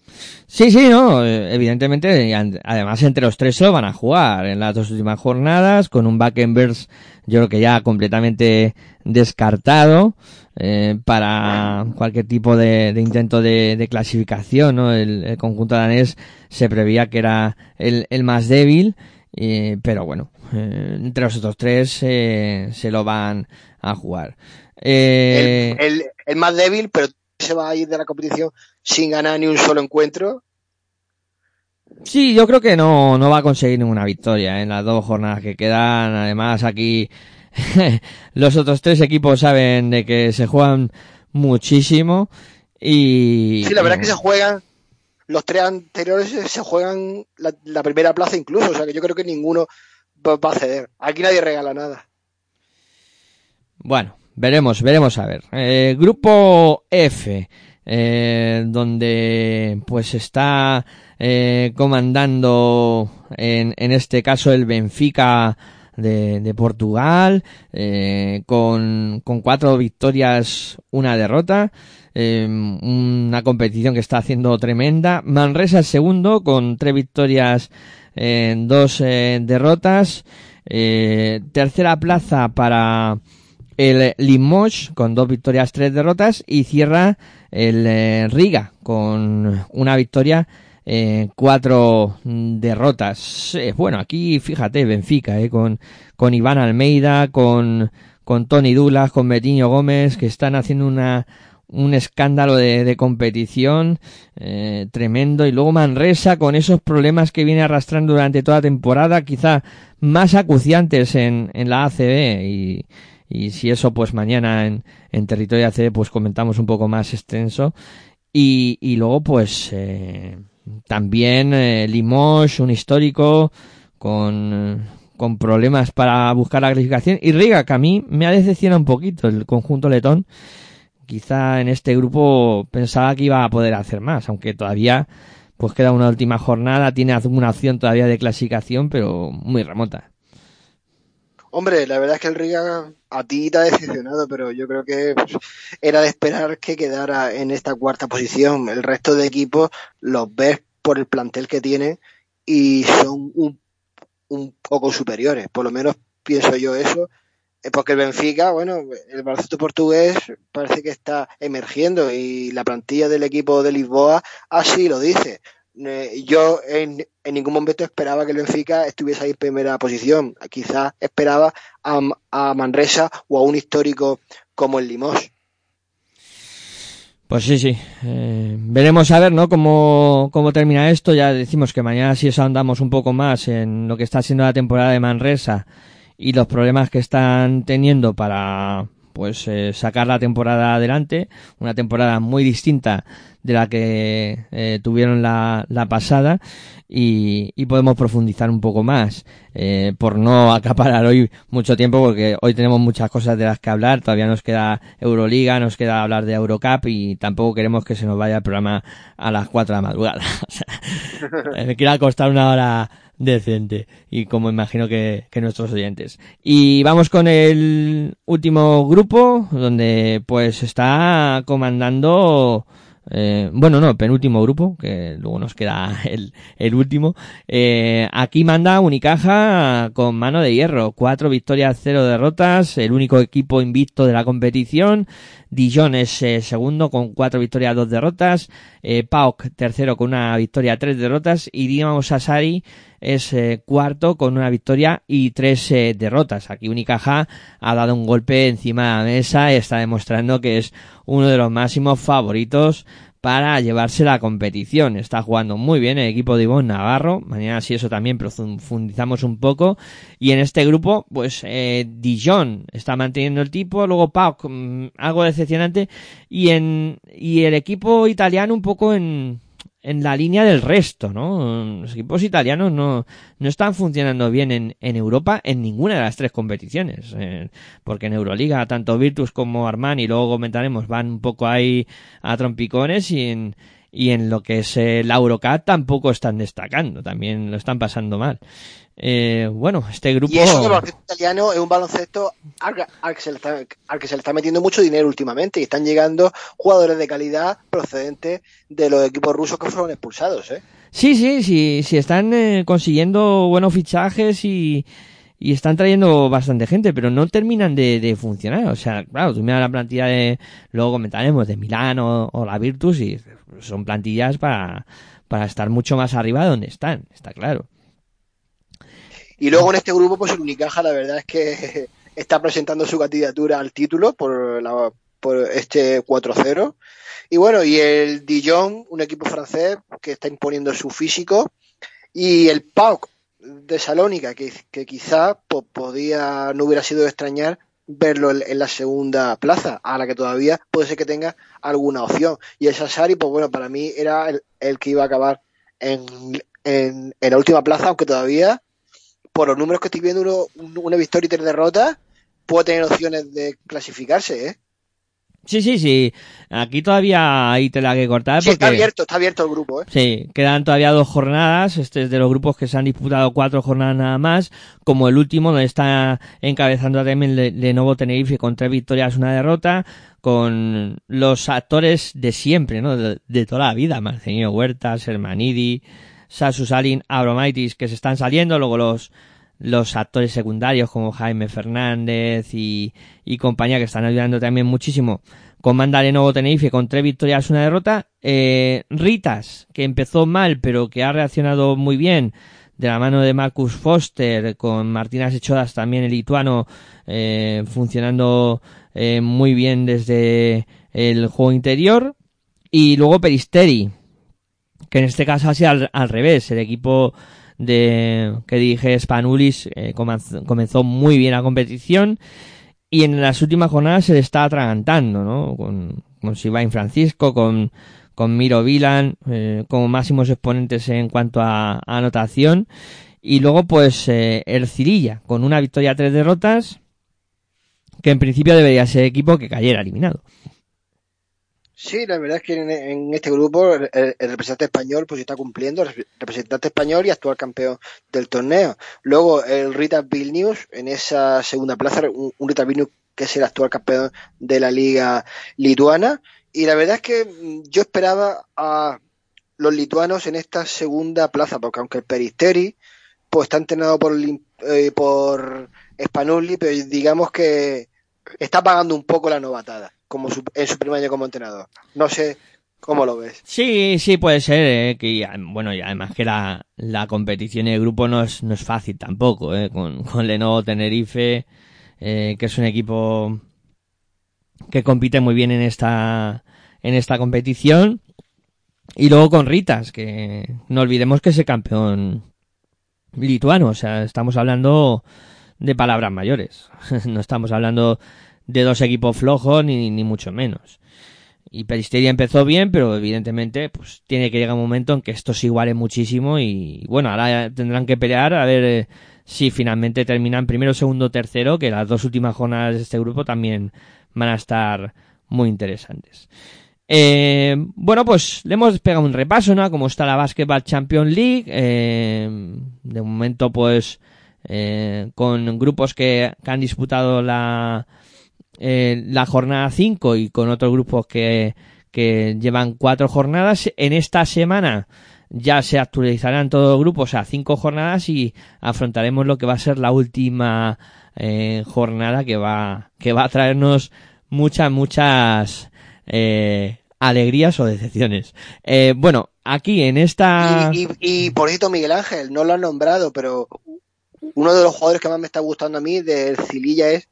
[SPEAKER 2] Sí, sí, no, eh, evidentemente, además entre los tres se lo van a jugar en las dos últimas jornadas, con un Beckenbers yo creo que ya completamente descartado eh, para cualquier tipo de, de intento de, de clasificación, ¿no? El, el conjunto danés se preveía que era el, el más débil, eh, pero bueno, eh, entre los otros tres eh, se lo van a jugar. Eh,
[SPEAKER 3] El, el- el más débil, pero se va a ir de la competición sin ganar ni un solo encuentro.
[SPEAKER 2] Sí, yo creo que no, no va a conseguir ninguna victoria en las dos jornadas que quedan. Además, aquí los otros tres equipos saben de que se juegan muchísimo y...
[SPEAKER 3] Sí, la verdad es que se juegan, los tres anteriores se juegan la, la primera plaza incluso, o sea que yo creo que ninguno va, va a ceder. Aquí nadie regala nada.
[SPEAKER 2] Bueno, veremos, veremos a ver. Eh, grupo F, eh, donde pues está eh, comandando en, en este caso el Benfica de, de Portugal, eh, con, con cuatro victorias, una derrota. eh, una competición que está haciendo tremenda. Manresa el segundo con tres victorias, eh, dos eh, derrotas. Eh, tercera plaza para el Limoges con dos victorias, tres derrotas y cierra el eh, Riga con una victoria, eh, cuatro derrotas. Eh, bueno, aquí fíjate, Benfica, eh, con, con Iván Almeida, con, con Tony Dulas, con Betinho Gómez, que están haciendo una, un escándalo de, de competición eh, tremendo y luego Manresa con esos problemas que viene arrastrando durante toda la temporada quizá más acuciantes en, en la ACB y, y si eso pues mañana en, en territorio ACB pues comentamos un poco más extenso. Y, y luego pues eh, también eh, Limoges un histórico con con problemas para buscar la clasificación. Y Riga que a mí me ha decepcionado un poquito el conjunto letón. Quizá en este grupo pensaba que iba a poder hacer más, aunque todavía pues queda una última jornada, tiene alguna opción todavía de clasificación, pero muy remota.
[SPEAKER 3] Hombre, la verdad es que el Riga a ti te ha decepcionado, pero yo creo que era de esperar que quedara en esta cuarta posición. El resto de equipos los ves por el plantel que tienen y son un, un poco superiores. Por lo menos pienso yo eso. Eh, Porque el Benfica, bueno, el baloncesto portugués parece que está emergiendo y la plantilla del equipo de Lisboa así lo dice. Eh, Yo en, ningún momento esperaba que el Benfica estuviese ahí en primera posición. Quizás esperaba a, a Manresa o a un histórico como el Limos.
[SPEAKER 2] Pues sí, sí. Eh, veremos a ver, ¿no? Cómo, cómo termina esto. Ya decimos que mañana sí andamos un poco más en lo que está siendo la temporada de Manresa y los problemas que están teniendo para, pues, eh, sacar la temporada adelante. Una temporada muy distinta de la que eh, tuvieron la, la pasada y, y podemos profundizar un poco más eh, por no acaparar hoy mucho tiempo porque hoy tenemos muchas cosas de las que hablar todavía nos queda Euroliga nos queda hablar de Eurocup y tampoco queremos que se nos vaya el programa a las 4 de la madrugada sea, me quiera costar una hora decente y como imagino que, que nuestros oyentes y vamos con el último grupo donde pues está comandando eh, bueno, no, penúltimo grupo, que luego nos queda el, el último. Eh, aquí manda Unicaja con mano de hierro. Cuatro victorias, cero derrotas. El único equipo invicto de la competición. Dijon es eh, segundo con cuatro victorias, dos derrotas. Eh, Paok tercero con una victoria, tres derrotas. Y Dinamo Sassari es eh, cuarto con una victoria y tres eh, derrotas. Aquí Unicaja ha dado un golpe encima de la mesa y está demostrando que es uno de los máximos favoritos para llevarse la competición. Está jugando muy bien el equipo de Ivonne Navarro. Mañana sí eso también profundizamos un poco. Y en este grupo, pues eh, Dijon está manteniendo el tipo, luego Pau, mm, algo decepcionante. Y en y el equipo italiano un poco en en la línea del resto, ¿no? Los equipos italianos no, no están funcionando bien en, en Europa en ninguna de las tres competiciones. eh, porque en Euroliga, tanto Virtus como Armani, luego comentaremos, van un poco ahí a trompicones y en, y en lo que es el Eurocup tampoco están destacando, también lo están pasando mal. Eh, bueno, este grupo...
[SPEAKER 3] Y eso que el baloncesto italiano es un baloncesto al, al que se le está, al que se le está metiendo mucho dinero últimamente y están llegando jugadores de calidad procedentes de los equipos rusos que fueron expulsados, ¿eh?
[SPEAKER 2] Sí, sí, sí, sí están eh, consiguiendo buenos fichajes y, y están trayendo bastante gente, pero no terminan de, de funcionar. O sea, claro, tú miras la plantilla de, luego comentaremos, de Milán o, la Virtus y son plantillas para, para estar mucho más arriba de donde están, está claro.
[SPEAKER 3] Y luego en este grupo, pues el Unicaja, la verdad es que está presentando su candidatura al título por, la, por este 4-0. Y bueno, y el Dijon, un equipo francés que está imponiendo su físico. Y el PAOK Salónica, que, que quizá podía, no hubiera sido de extrañar verlo en, la segunda plaza, a la que todavía puede ser que tenga alguna opción. Y el Sassari, pues bueno, para mí era el, el que iba a acabar en, en, en, la última plaza, aunque todavía por los números que estoy viendo, uno, una victoria y tres derrotas, puede tener opciones de clasificarse, ¿eh?
[SPEAKER 2] Sí, sí, sí. Aquí todavía hay tela que cortar.
[SPEAKER 3] Sí, porque... está abierto, está abierto el grupo, ¿eh?
[SPEAKER 2] Sí, quedan todavía dos jornadas. Este es de los grupos que se han disputado cuatro jornadas nada más. Como el último, donde está encabezando también Lenovo Tenerife con tres victorias, una derrota. Con los actores de siempre, ¿no? De, de toda la vida. Marcelino Huertas, Hermanidi, Sasu Salin, Abromaitis, que se están saliendo. Luego los, los actores secundarios como Jaime Fernández y, y compañía que están ayudando también muchísimo. Con Mandale Nuevo Tenerife con tres victorias una derrota eh, Ritas que empezó mal pero que ha reaccionado muy bien de la mano de Marcus Foster con Martinas Echodas también el lituano eh, funcionando eh, muy bien desde el juego interior. Y luego Peristeri que en este caso ha sido al, al revés el equipo de que dirige Spanulis eh, comenzó, muy bien la competición y en las últimas jornadas se le está atragantando, ¿no? Con, con Sivain Francisco, con, con Miro Vilan, eh, como máximos exponentes en cuanto a, a anotación. Y luego, pues, eh, el Cirilla, con una victoria, tres derrotas, que en principio debería ser equipo que cayera eliminado.
[SPEAKER 3] Sí, la verdad es que en, este grupo el, representante español pues está cumpliendo, el representante español y actual campeón del torneo. Luego el Rita Vilnius en esa segunda plaza, un, un Rita Vilnius que es el actual campeón de la liga lituana. Y la verdad es que yo esperaba a los lituanos en esta segunda plaza, porque aunque el Peristeri pues está entrenado por, eh, por Spanulli, pero digamos que está pagando un poco la novatada como su, en su primer año como entrenador. No sé cómo lo ves.
[SPEAKER 2] Sí, sí, puede ser. Eh, que, bueno, y además que la, la competición de grupo no es, no es fácil tampoco. Eh, con, con Lenovo Tenerife, eh, que es un equipo que compite muy bien en esta, en esta competición. Y luego con Ritas, que no olvidemos que es el campeón lituano. O sea, estamos hablando de palabras mayores. no estamos hablando de dos equipos flojos ni, ni mucho menos. Y Peristeria empezó bien, pero evidentemente pues tiene que llegar un momento en que esto se iguale muchísimo y bueno, ahora tendrán que pelear a ver eh, si finalmente terminan primero, segundo, tercero, que las dos últimas jornadas de este grupo también van a estar muy interesantes. Eh, bueno, pues le hemos pegado un repaso, ¿no? Cómo está la Basketball Champions League. Eh, de momento, pues, eh, con grupos que, que han disputado la, la jornada 5 y con otros grupos que, que llevan cuatro jornadas. En esta semana ya se actualizarán todos los grupos a cinco jornadas y afrontaremos lo que va a ser la última eh, jornada que va, que va a traernos muchas, muchas eh, alegrías o decepciones. Eh, bueno, aquí en esta...
[SPEAKER 3] Y, y, y por cierto, Miguel Ángel, no lo han nombrado, pero uno de los jugadores que más me está gustando a mí del Cililla es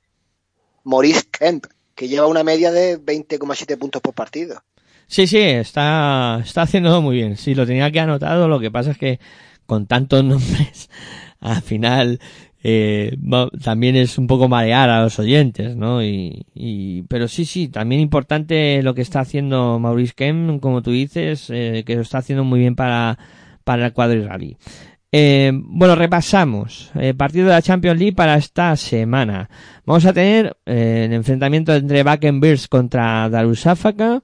[SPEAKER 3] Maurice Kemp, que lleva una media de 20,7 puntos por partido.
[SPEAKER 2] Sí, sí, está, está haciendo muy bien. Sí, lo tenía que anotado, lo que pasa es que con tantos nombres, al final, eh, también es un poco marear a los oyentes, ¿no? Y, y, pero sí, sí, también importante lo que está haciendo Maurice Kemp, como tú dices, eh, que lo está haciendo muy bien para, para el cuadro israelí. Eh, bueno, repasamos. Eh, partido de la Champions League para esta semana. Vamos a tener eh, el enfrentamiento entre Bears contra Darussafaka.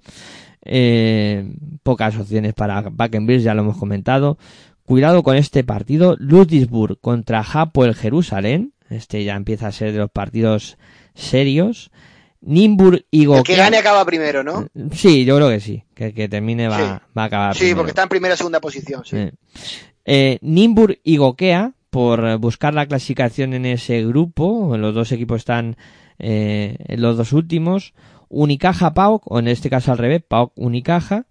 [SPEAKER 2] Eh, pocas opciones para Backenbridge, ya lo hemos comentado. Cuidado con este partido. Ludwigsburg contra Hapoel Jerusalén. Este ya empieza a ser de los partidos serios. Nimburg y
[SPEAKER 3] El que
[SPEAKER 2] Gokea.
[SPEAKER 3] gane acaba primero, ¿no?
[SPEAKER 2] Sí, yo creo que sí. Que el que termine va,
[SPEAKER 3] Sí.
[SPEAKER 2] va a acabar.
[SPEAKER 3] Sí,
[SPEAKER 2] primero.
[SPEAKER 3] porque está en primera o segunda posición. Sí.
[SPEAKER 2] Eh, Nimburg y Gokea, por buscar la clasificación en ese grupo, los dos equipos están eh, los dos últimos. Unicaja PAOK, o en este caso al revés, PAOK Unicaja.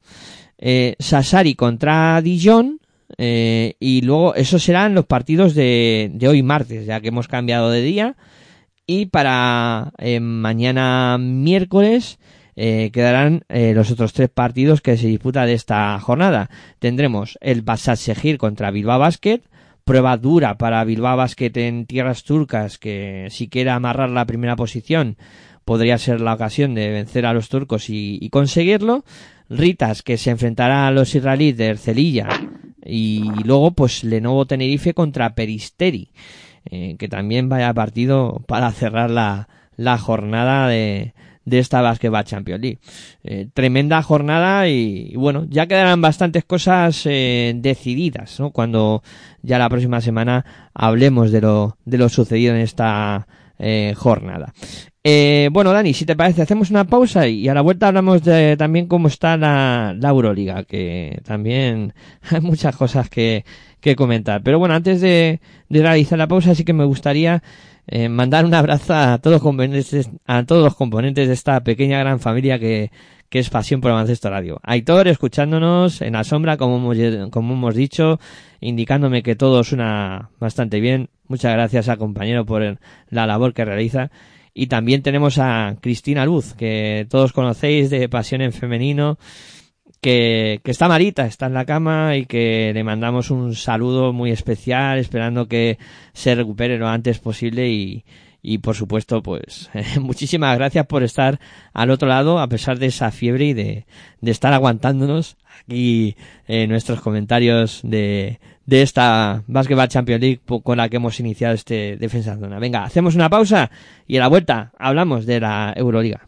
[SPEAKER 2] Eh, Sassari contra Dijon. eh, y luego esos serán los partidos de, de hoy martes, ya que hemos cambiado de día. Y para mañana miércoles eh, quedarán eh, los otros tres partidos que se disputan de esta jornada. Tendremos el Basat Segir contra Bilbao Basket, prueba dura para Bilbao Basket en tierras turcas que si quiere amarrar la primera posición podría ser la ocasión de vencer a los turcos y, y conseguirlo. Ritas que se enfrentará a los israelíes de Ercelilla y luego pues Lenovo Tenerife contra Peristeri eh, que también vaya partido para cerrar la, la jornada de, de esta Basketball Champions League. Eh, tremenda jornada y, bueno, ya quedarán bastantes cosas eh, decididas, ¿no? Cuando ya la próxima semana hablemos de lo, de lo sucedido en esta eh, jornada. Eh, bueno, Dani, si te parece, hacemos una pausa y a la vuelta hablamos de también cómo está la, la Euroliga, que también hay muchas cosas que, que comentar. Pero bueno, antes de, de realizar la pausa, sí que me gustaría eh, mandar un abrazo a todos, los componentes, a todos los componentes de esta pequeña gran familia que, que es Pasión por Baloncesto Radio. Aitor, escuchándonos en la sombra, como hemos, como hemos dicho, indicándome que todo suena bastante bien. Muchas gracias al compañero por el- la labor que realiza. Y también tenemos a Cristina Luz, que todos conocéis de Pasión en Femenino, que, que está malita, está en la cama y que le mandamos un saludo muy especial, esperando que se recupere lo antes posible y, y por supuesto, pues muchísimas gracias por estar al otro lado, a pesar de esa fiebre y de, de estar aguantándonos aquí eh, nuestros comentarios de, de esta Basketball Champions League con la que hemos iniciado este Defensa en Zona. Venga, hacemos una pausa y a la vuelta hablamos de la Euroliga.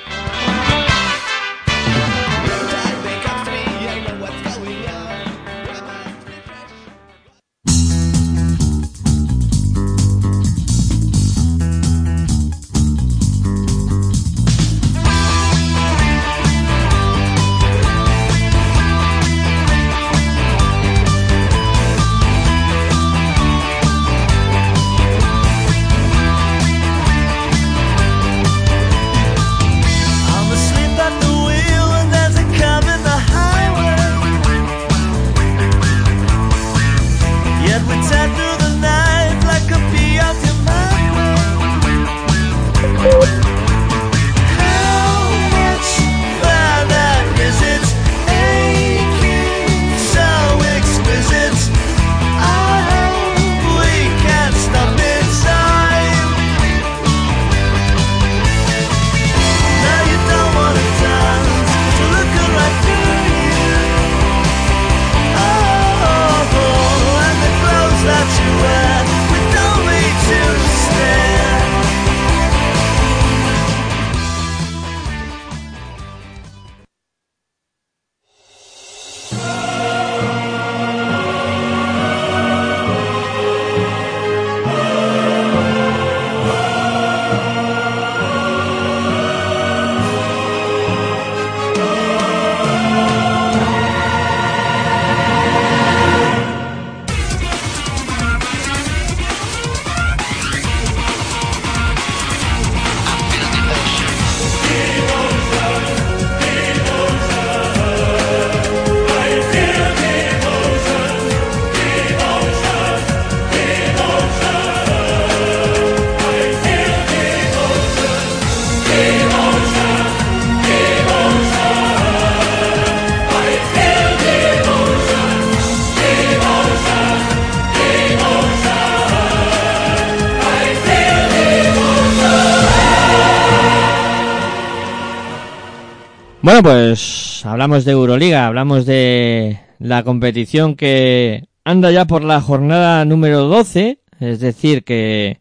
[SPEAKER 2] Pues hablamos de Euroliga, hablamos de la competición que anda ya por la jornada número 12, es decir, que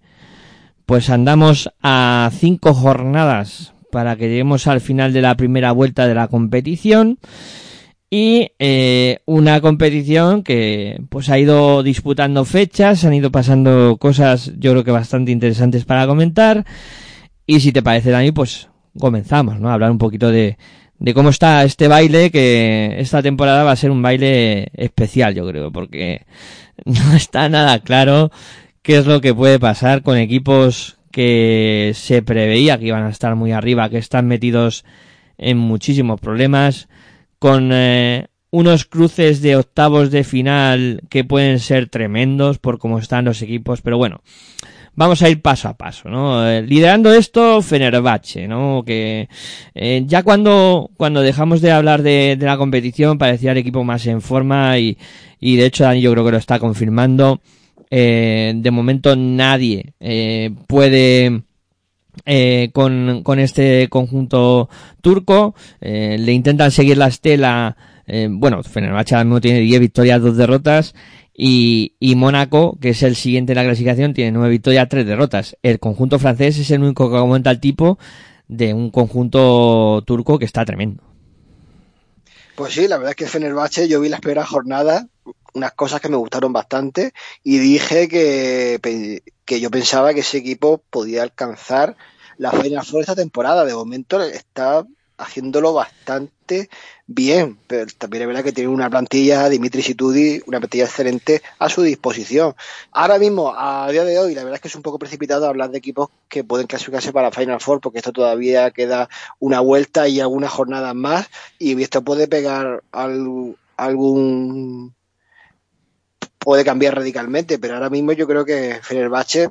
[SPEAKER 2] pues andamos a cinco jornadas para que lleguemos al final de la primera vuelta de la competición y eh, una competición que pues ha ido disputando fechas, han ido pasando cosas yo creo que bastante interesantes para comentar y si te parece Dani pues comenzamos, ¿no? A hablar un poquito de, de cómo está este baile, que esta temporada va a ser un baile especial, yo creo, porque no está nada claro qué es lo que puede pasar con equipos que se preveía que iban a estar muy arriba, que están metidos en muchísimos problemas, con eh, unos cruces de octavos de final que pueden ser tremendos por cómo están los equipos, pero bueno, vamos a ir paso a paso, ¿no? Eh, liderando esto, Fenerbahce, ¿no? Que eh, ya cuando, cuando dejamos de hablar de, de, la competición parecía el equipo más en forma y, y de hecho Dani yo creo que lo está confirmando. Eh, de momento nadie eh, puede eh, con, con este conjunto turco. Le intentan seguir la estela. Eh, bueno, Fenerbahce ahora mismo tiene 10 victorias, 2 derrotas. Y, y Mónaco, que es el siguiente en la clasificación, tiene 9 victorias, 3 derrotas. El conjunto francés es el único que aumenta el tipo de un conjunto turco que está tremendo.
[SPEAKER 3] Pues sí, la verdad es que Fenerbahce, yo vi las primeras jornadas, unas cosas que me gustaron bastante y dije que, que yo pensaba que ese equipo podía alcanzar la Final Four esta temporada. De momento está haciéndolo bastante bien, pero también es verdad que tiene una plantilla, Dimitri Situdi, una plantilla excelente a su disposición. Ahora mismo, a día de hoy, la verdad es que es un poco precipitado hablar de equipos que pueden clasificarse para Final Four, porque esto todavía queda una vuelta y algunas jornadas más, y esto puede pegar al, algún puede cambiar radicalmente, pero ahora mismo yo creo que Fenerbahce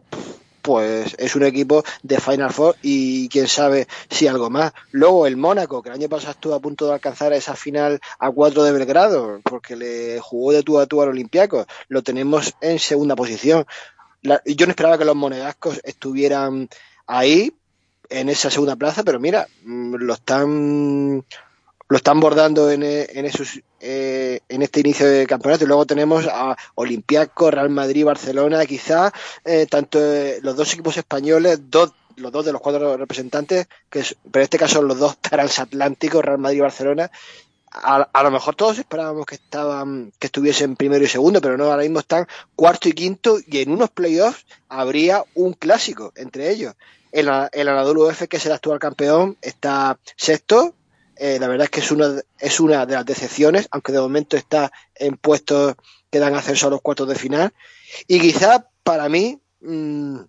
[SPEAKER 3] pues es un equipo de Final Four y quién sabe si algo más. Luego el Mónaco, que el año pasado estuvo a punto de alcanzar esa final a 4 de Belgrado, porque le jugó de tú a tú al Olympiacos, lo tenemos en segunda posición. Yo no esperaba que los monegascos estuvieran ahí, en esa segunda plaza, pero mira, lo están lo están bordando en, en esos eh, en este inicio de campeonato. Y luego tenemos a Olympiacos, Real Madrid, Barcelona, quizás eh, tanto eh, los dos equipos españoles, dos los dos de los cuatro representantes, que pero en este caso los dos transatlánticos, Real Madrid y Barcelona, a, a, lo mejor todos esperábamos que estaban, que estuviesen primero y segundo, pero no, ahora mismo están cuarto y quinto, y en unos playoffs habría un clásico entre ellos. El, el Anadolu F, que es el actual campeón, está sexto, eh, la verdad es que es una, es una de las decepciones, aunque de momento está en puestos que dan acceso a los cuartos de final. Y quizá para mí mmm,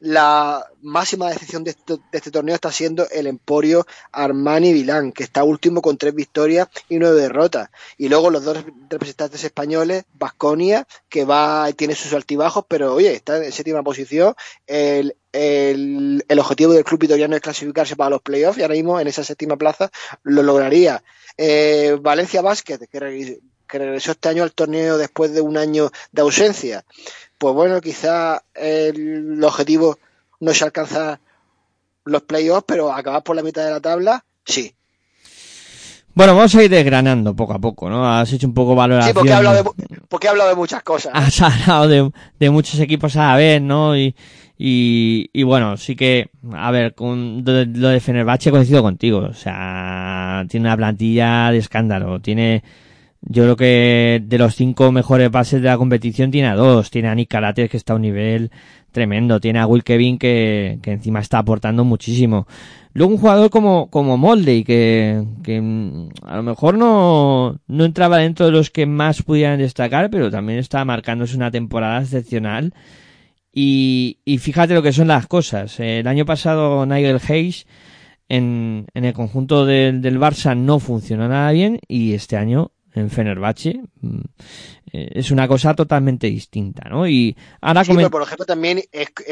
[SPEAKER 3] la máxima decepción de este, de este, torneo está siendo el Emporio Armani Vilán, que está último con tres victorias y nueve derrotas. Y luego los dos representantes españoles, Vasconia, que va, tiene sus altibajos, pero oye, está en séptima posición. El, el, el, objetivo del club vitoriano es clasificarse para los playoffs y ahora mismo en esa séptima plaza lo lograría. Eh, Valencia Basket, que, re, que regresó este año al torneo después de un año de ausencia pues bueno, quizá el objetivo no es alcanzar los playoffs, pero acabar por la mitad de la tabla, sí.
[SPEAKER 2] Bueno, vamos a ir desgranando poco a poco, ¿no? Has hecho un poco valoración.
[SPEAKER 3] Sí, porque he hablado de, porque he hablado de muchas cosas. ¿no?
[SPEAKER 2] Has hablado de, de, muchos equipos a la vez, ¿no? Y, y, y bueno, sí que, a ver, con lo de, Fenerbahce coincido contigo. O sea, tiene una plantilla de escándalo. Tiene, yo creo que de los cinco mejores bases de la competición tiene a dos. Tiene a Nick Calates que está a un nivel tremendo. Tiene a Will Kevin que, que encima está aportando muchísimo. Luego un jugador como, como Moldey que, que a lo mejor no, no entraba dentro de los que más pudieran destacar, pero también está marcándose una temporada excepcional. Y, y fíjate lo que son las cosas. El año pasado Nigel Hayes en, en el conjunto del, del Barça no funcionó nada bien y este año en Fenerbahce es una cosa totalmente distinta, ¿no? Y ahora
[SPEAKER 3] sí, pero por ejemplo también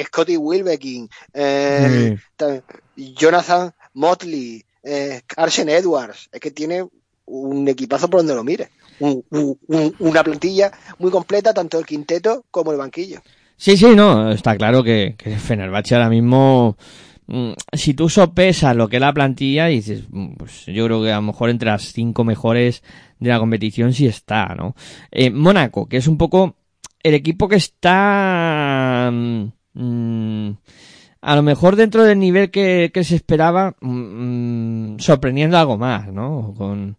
[SPEAKER 3] Scotty Wilbekin, eh, sí. Jonathan Motley, eh, Carson Edwards, es que tiene un equipazo por donde lo mire, un, un, una plantilla muy completa tanto el quinteto como el banquillo.
[SPEAKER 2] Sí, sí, no, está claro que, que Fenerbahce ahora mismo mm, si tú sopesas lo que es la plantilla, dices, mm, pues yo creo que a lo mejor entre las cinco mejores de la competición sí está, ¿no? Eh, Mónaco, que es un poco el equipo que está... mm, a lo mejor dentro del nivel que, se esperaba, mm, sorprendiendo algo más, ¿no? Con,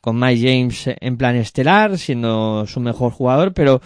[SPEAKER 2] con Mike James en plan estelar, siendo su mejor jugador, pero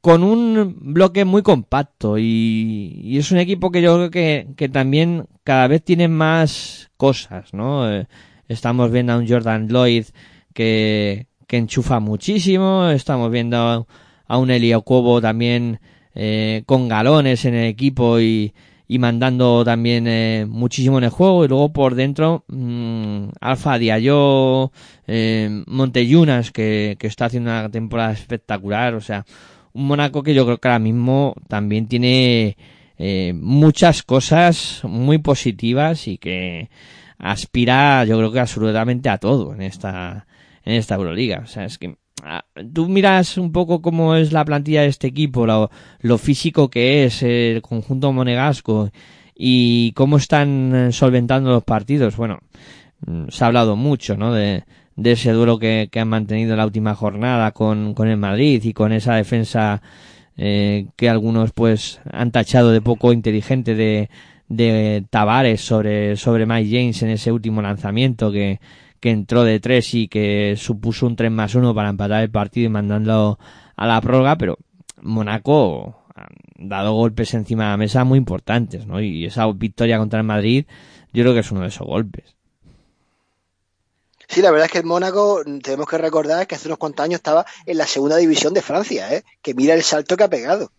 [SPEAKER 2] con un bloque muy compacto y, es un equipo que yo creo que, que también cada vez tiene más cosas, ¿no? Eh, estamos viendo a un Jordan Lloyd que, que enchufa muchísimo, estamos viendo a, un Elio Cobo también eh, con galones en el equipo y, y mandando también eh, muchísimo en el juego y luego por dentro mmm, Alfa Diallo eh, Monteyunas que, que está haciendo una temporada espectacular o sea un Mónaco que yo creo que ahora mismo también tiene eh, muchas cosas muy positivas y que aspira yo creo que absolutamente a todo en esta en esta Euroliga o sea es que ah, tú miras un poco cómo es la plantilla de este equipo, lo, lo físico que es el conjunto monegasco y cómo están solventando los partidos. Bueno, mm, se ha hablado mucho, ¿no? De, de ese duelo que, han mantenido en la última jornada con, con el Madrid y con esa defensa eh, que algunos pues han tachado de poco inteligente de, de Tavares sobre, sobre Mike James en ese último lanzamiento que, que entró de tres y que supuso un 3 más 1 para empatar el partido y mandarlo a la prórroga, pero Monaco ha dado golpes encima de la mesa muy importantes, ¿no? Y esa victoria contra el Madrid, yo creo que es uno de esos golpes.
[SPEAKER 3] Sí, la verdad es que el Mónaco, tenemos que recordar que hace unos cuantos años estaba en la segunda división de Francia, ¿eh? Que mira el salto que ha pegado.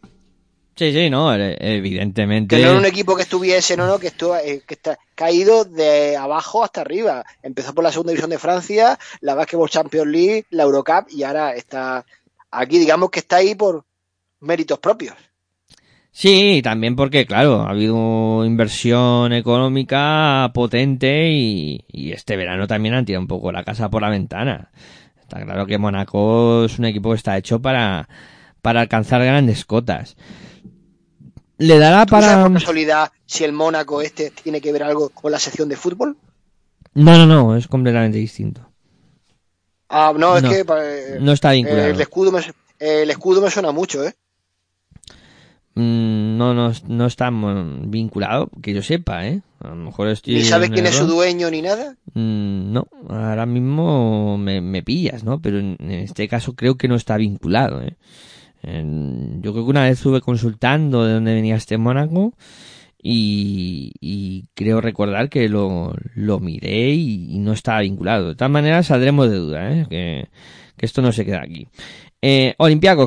[SPEAKER 2] Sí, sí, no, e- evidentemente.
[SPEAKER 3] Que no era un equipo que estuviese, no, no, que estuvo, eh, que está caído de abajo hasta arriba. Empezó por la segunda división de Francia, la Basketball Champions League, la Eurocup y ahora está aquí, digamos que está ahí por méritos propios.
[SPEAKER 2] Sí, también porque, claro, ha habido inversión económica potente y, y este verano también han tirado un poco la casa por la ventana. Está claro que Monaco es un equipo que está hecho para, para alcanzar grandes cotas. Le dará
[SPEAKER 3] ¿Tú sabes
[SPEAKER 2] para...
[SPEAKER 3] por casualidad si el Mónaco este tiene que ver algo con la sección de fútbol?
[SPEAKER 2] No, no, no, es completamente distinto.
[SPEAKER 3] Ah, no, es
[SPEAKER 2] No,
[SPEAKER 3] que eh,
[SPEAKER 2] no está
[SPEAKER 3] eh,
[SPEAKER 2] vinculado.
[SPEAKER 3] el escudo me, eh, el escudo me suena mucho, ¿eh?
[SPEAKER 2] Mm, No, no, no está vinculado, que yo sepa, ¿eh? A lo mejor estoy...
[SPEAKER 3] Ni sabes
[SPEAKER 2] en
[SPEAKER 3] quién es su dueño ni nada.
[SPEAKER 2] Mm, No, ahora mismo me, me pillas, ¿no? Pero en, este caso creo que no está vinculado, ¿eh? En- yo creo que una vez estuve consultando de dónde venía este Mónaco y, y creo recordar que lo, lo miré y, y no estaba vinculado. De todas maneras saldremos de duda, ¿eh? Que, que esto no se queda aquí. Eh,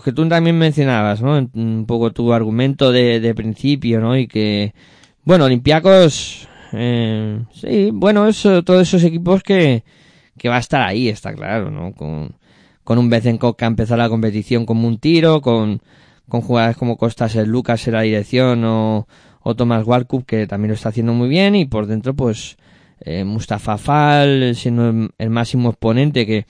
[SPEAKER 2] que tú también mencionabas, ¿no? Un poco tu argumento de, principio, ¿no? Y que, bueno, Olympiacos, eh, sí, bueno, todos esos equipos que, que va a estar ahí, está claro, ¿no? Con, con un Bezenkov que ha empezado la competición como un tiro, con, con jugadores como Costas el Lucas en la dirección o, o Thomas Walkup que también lo está haciendo muy bien y por dentro pues eh, Mustafa Fall siendo el, el máximo exponente que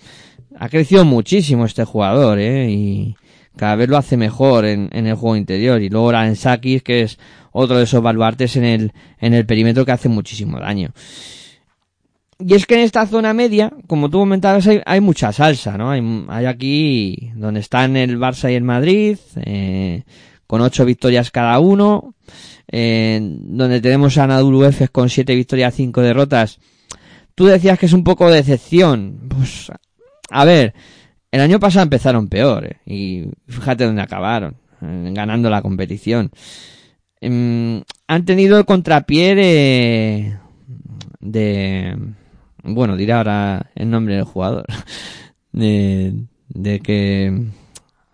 [SPEAKER 2] ha crecido muchísimo este jugador, ¿eh? Y cada vez lo hace mejor en, en el juego interior. Y luego Sakis, que es otro de esos baluartes en el, en el perímetro que hace muchísimo daño. Y es que en esta zona media, como tú comentabas, hay, hay mucha salsa, ¿no? Hay, aquí donde están el Barça y el Madrid, eh, con ocho victorias cada uno, eh, donde tenemos a Anadolu Efes con siete victorias, cinco derrotas. Tú decías que es un poco de decepción. Pues, a ver, el año pasado empezaron peor, ¿eh? y fíjate dónde acabaron, eh, ganando la competición. Em, han tenido el contrapié de, de, bueno, diré ahora el nombre del jugador, de, de que,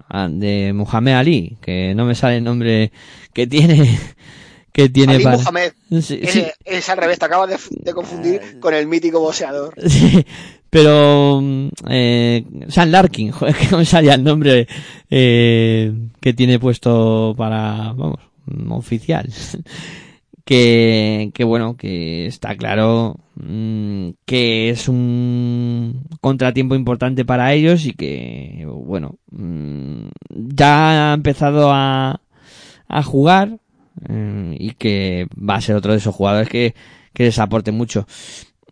[SPEAKER 2] ah, de Mohamed Ali, que no me sale el nombre que tiene, que tiene
[SPEAKER 3] Ali
[SPEAKER 2] para...
[SPEAKER 3] Mohamed.
[SPEAKER 2] Sí,
[SPEAKER 3] Es,
[SPEAKER 2] sí.
[SPEAKER 3] es al revés, te acabas de, de confundir con el mítico boxeador.
[SPEAKER 2] Sí, pero mm, eh, Sam Larkin, joder, que no salía el nombre eh, que tiene puesto para, vamos, oficial. que, que bueno, que está claro mm, que es un contratiempo importante para ellos y que, bueno, mm, ya ha empezado a, a jugar eh, y que va a ser otro de esos jugadores que, que les aporte mucho.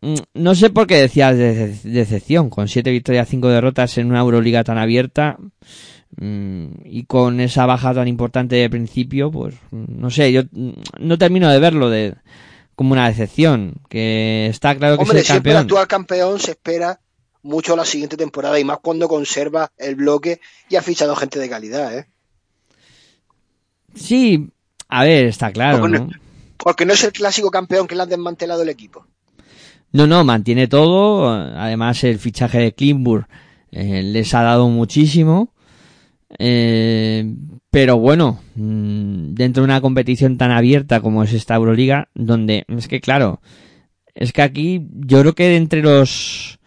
[SPEAKER 2] Mm, No sé por qué decías de decepción, con siete victorias, cinco derrotas en una Euroliga tan abierta mm, y con esa baja tan importante de principio, pues mm, no sé, yo no termino de verlo de como una decepción, que está claro que
[SPEAKER 3] Hombre,
[SPEAKER 2] es el
[SPEAKER 3] siempre el
[SPEAKER 2] campeón.
[SPEAKER 3] actual campeón se espera mucho la siguiente temporada y más cuando conserva el bloque y ha fichado gente de calidad, ¿eh?
[SPEAKER 2] Sí, a ver, está claro,
[SPEAKER 3] Porque
[SPEAKER 2] ¿no?
[SPEAKER 3] no- Porque no es el clásico campeón que le han desmantelado el equipo.
[SPEAKER 2] No, no, mantiene todo. Además, el fichaje de Klimburg eh, les ha dado muchísimo. Eh, pero bueno, mm, dentro de una competición tan abierta como es esta Euroliga, donde es que claro, es que aquí yo creo que entre los,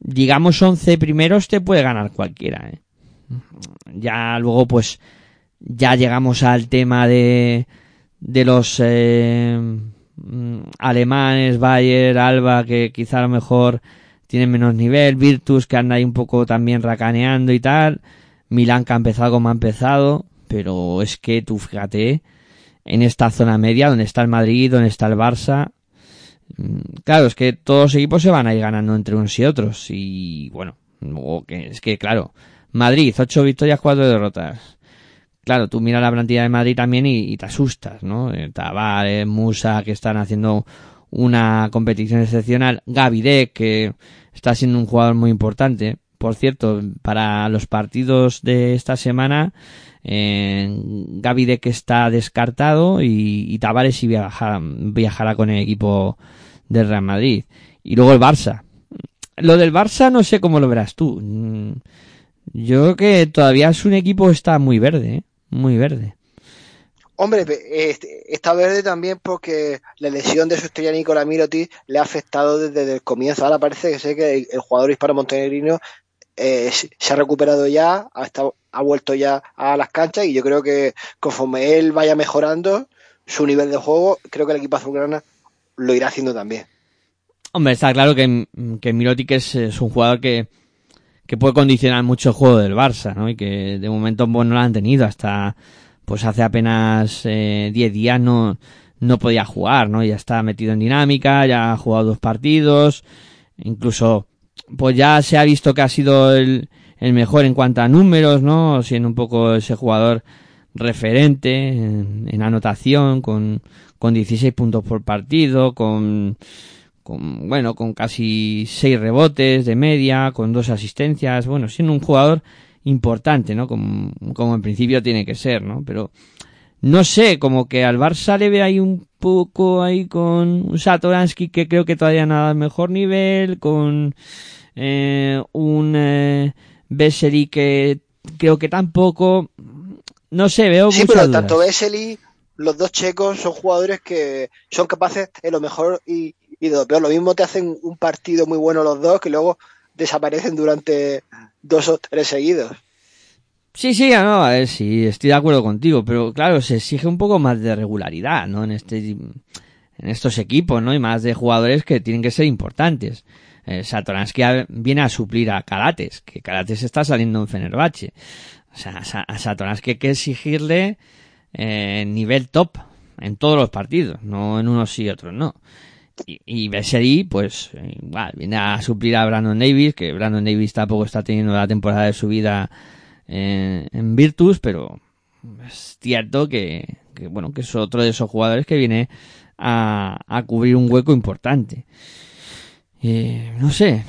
[SPEAKER 2] digamos, 11 primeros te puede ganar cualquiera. ¿eh? Ya luego pues ya llegamos al tema de, de los eh, alemanes, Bayer, Alba, que quizá a lo mejor tienen menos nivel, Virtus que anda ahí un poco también racaneando y tal, Milán que ha empezado como ha empezado, pero es que tú fíjate en esta zona media donde está el Madrid, donde está el Barça, mm, claro, es que todos los equipos se van a ir ganando entre unos y otros y bueno, es que claro, Madrid, ocho victorias, cuatro derrotas. Claro, tú miras la plantilla de Madrid también y, te asustas, ¿no? Eh, Tavares, Musa, que están haciendo una competición excepcional. Gavidec, que está siendo un jugador muy importante. Por cierto, para los partidos de esta semana, eh, Gavidec está descartado y, y Tavares sí viajará, viajará con el equipo del Real Madrid. Y luego el Barça. Lo del Barça no sé cómo lo verás tú. Mm, Yo creo que todavía es un equipo que está muy verde, ¿eh? Muy verde.
[SPEAKER 3] Hombre, este- está verde también porque la lesión de su estrella Nicola Mirotic le ha afectado desde el comienzo. Ahora parece que sé que el, jugador hispano montenegrino eh, se se ha recuperado ya, ha, estado- ha vuelto ya a las canchas y yo creo que conforme él vaya mejorando su nivel de juego, creo que el equipo azulgrana lo irá haciendo también.
[SPEAKER 2] Hombre, está claro que, que Mirotic es, es un jugador que, que puede condicionar mucho el juego del Barça, ¿no? Y que de momento pues, no lo han tenido hasta pues hace apenas eh, 10 días no, no podía jugar, ¿no? Ya está metido en dinámica, ya ha jugado dos partidos, incluso pues ya se ha visto que ha sido el, el mejor en cuanto a números, ¿no? Siendo un poco ese jugador referente en, en anotación, con, con 16 puntos por partido, con, con, bueno, con casi 6 rebotes de media, con dos asistencias, bueno, siendo un jugador importante, ¿no? Como, como en principio tiene que ser, ¿no? Pero no sé, como que al Barça le ve ahí un poco ahí con un Satoransky que creo que todavía nada al mejor nivel, con eh, un eh, Vesely que creo que tampoco, no sé, veo
[SPEAKER 3] Sí, pero
[SPEAKER 2] dudas.
[SPEAKER 3] tanto Vesely, los dos checos son jugadores que son capaces de lo mejor y, y de lo mismo te hacen un partido muy bueno los dos que luego desaparecen durante dos o tres seguidos.
[SPEAKER 2] Sí, sí, no, a sí, estoy de acuerdo contigo, pero claro, se exige un poco más de regularidad, ¿no? En este, en estos equipos, ¿no? Y más de jugadores que tienen que ser importantes. Eh, Satoransky viene a suplir a Karates, que Karates está saliendo en Fenerbahce. O sea, a Satoransky hay que exigirle eh, nivel top en todos los partidos, no en unos y otros, no. Y, y pues, eh, igual, viene a suplir a Brandon Davis, que Brandon Davis tampoco está teniendo la temporada de su vida en, en Virtus, pero es cierto que, que, bueno, que es otro de esos jugadores que viene a, a cubrir un hueco importante. Eh, no sé,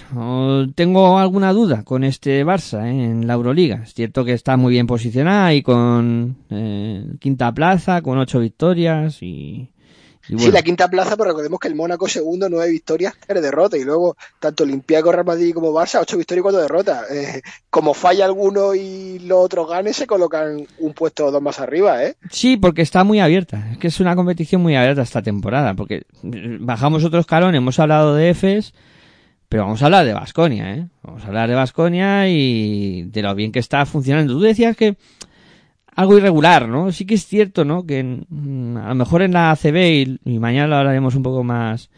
[SPEAKER 2] tengo alguna duda con este Barça eh, en la Euroliga. Es cierto que está muy bien posicionada y con eh, quinta plaza, con ocho victorias y,
[SPEAKER 3] Sí, la quinta plaza, pero recordemos que el Mónaco segundo, nueve victorias, tres derrotas. Y luego, tanto Olympiacos, Real Madrid como Barça, ocho victorias y cuatro derrotas. Eh, como falla alguno y los otros ganen, se colocan un puesto o dos más arriba, ¿eh?
[SPEAKER 2] Sí, porque está muy abierta. Es que es una competición muy abierta esta temporada. Porque bajamos otro escalón, hemos hablado de EFES, pero vamos a hablar de Basconia, ¿eh? Vamos a hablar de Basconia y de lo bien que está funcionando. Tú decías que algo irregular, ¿no? Sí que es cierto, ¿no? Que mm, a lo mejor en la ACB y, y mañana lo hablaremos un poco más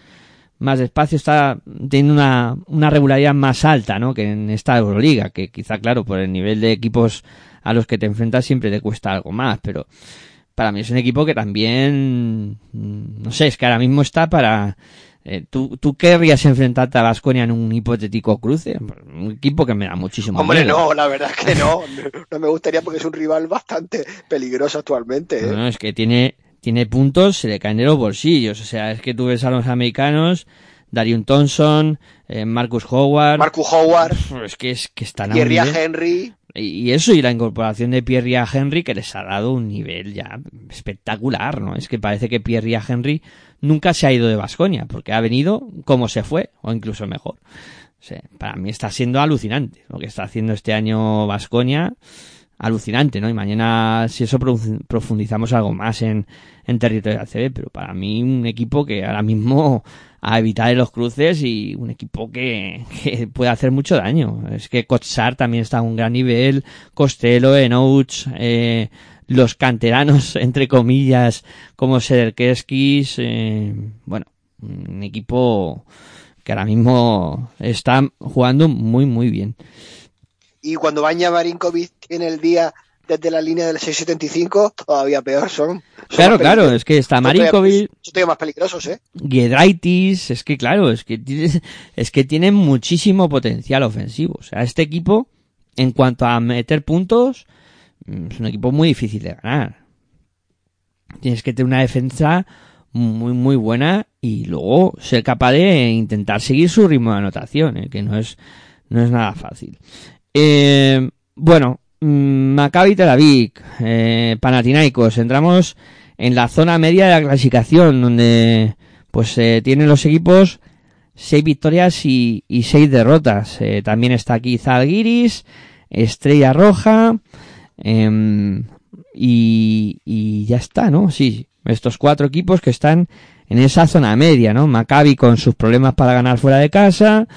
[SPEAKER 2] más despacio está teniendo una, una regularidad más alta, ¿no? Que en esta Euroliga, que quizá, claro, por el nivel de equipos a los que te enfrentas siempre te cuesta algo más, pero para mí es un equipo que también, mm, no sé, es que ahora mismo está para, eh, ¿tú, ¿Tú querrías enfrentarte a Vasconia en un hipotético cruce? Un equipo que me da muchísimo
[SPEAKER 3] Hombre,
[SPEAKER 2] miedo.
[SPEAKER 3] no, la verdad es que no. No me gustaría porque es un rival bastante peligroso actualmente. ¿eh?
[SPEAKER 2] No, es que tiene, tiene puntos, se le caen de los bolsillos. O sea, es que tú ves a los americanos, Darius Thompson, eh, Marcus Howard.
[SPEAKER 3] Marcus Howard,
[SPEAKER 2] es que es que están
[SPEAKER 3] Henry.
[SPEAKER 2] Y eso y la incorporación de Pierre y a Henry que les ha dado un nivel ya espectacular, ¿no? Es que parece que Pierre y a Henry nunca se ha ido de Basconia, porque ha venido como se fue, o incluso mejor. Para mí está siendo alucinante lo que está haciendo este año Basconia. Alucinante, ¿no? Y mañana, si eso profu- profundizamos algo más en, en territorio ACB, pero para mí un equipo que ahora mismo a evitar los cruces y un equipo que, que puede hacer mucho daño. Es que Kotsar también está a un gran nivel, Costello, Enouch, eh, los canteranos, entre comillas, como Sederkeskis, eh, bueno, un equipo que ahora mismo está jugando muy, muy bien.
[SPEAKER 3] Y cuando Baña Marinkovic tiene el día desde la línea del 675, todavía peor son. son
[SPEAKER 2] Claro, claro, es que está Marinkovic,
[SPEAKER 3] Son más peligrosos, ¿eh?
[SPEAKER 2] Giedraitis, es que claro, es que tiene, es que tiene muchísimo potencial ofensivo. O sea, este equipo, en cuanto a meter puntos, mm, es un equipo muy difícil de ganar. Tienes que tener una defensa muy, muy buena y luego ser capaz de intentar seguir su ritmo de anotación, eh, que no es, no es nada fácil. Eh, bueno, Maccabi Tel Aviv, eh, Panathinaikos, entramos en la zona media de la clasificación, donde pues eh, tienen los equipos seis victorias y, y seis derrotas. Eh, también está aquí Zalgiris, Estrella Roja, em, y, y ya está, ¿no? Sí, estos cuatro equipos que están en esa zona media, ¿no? Maccabi con sus problemas para ganar fuera de casa,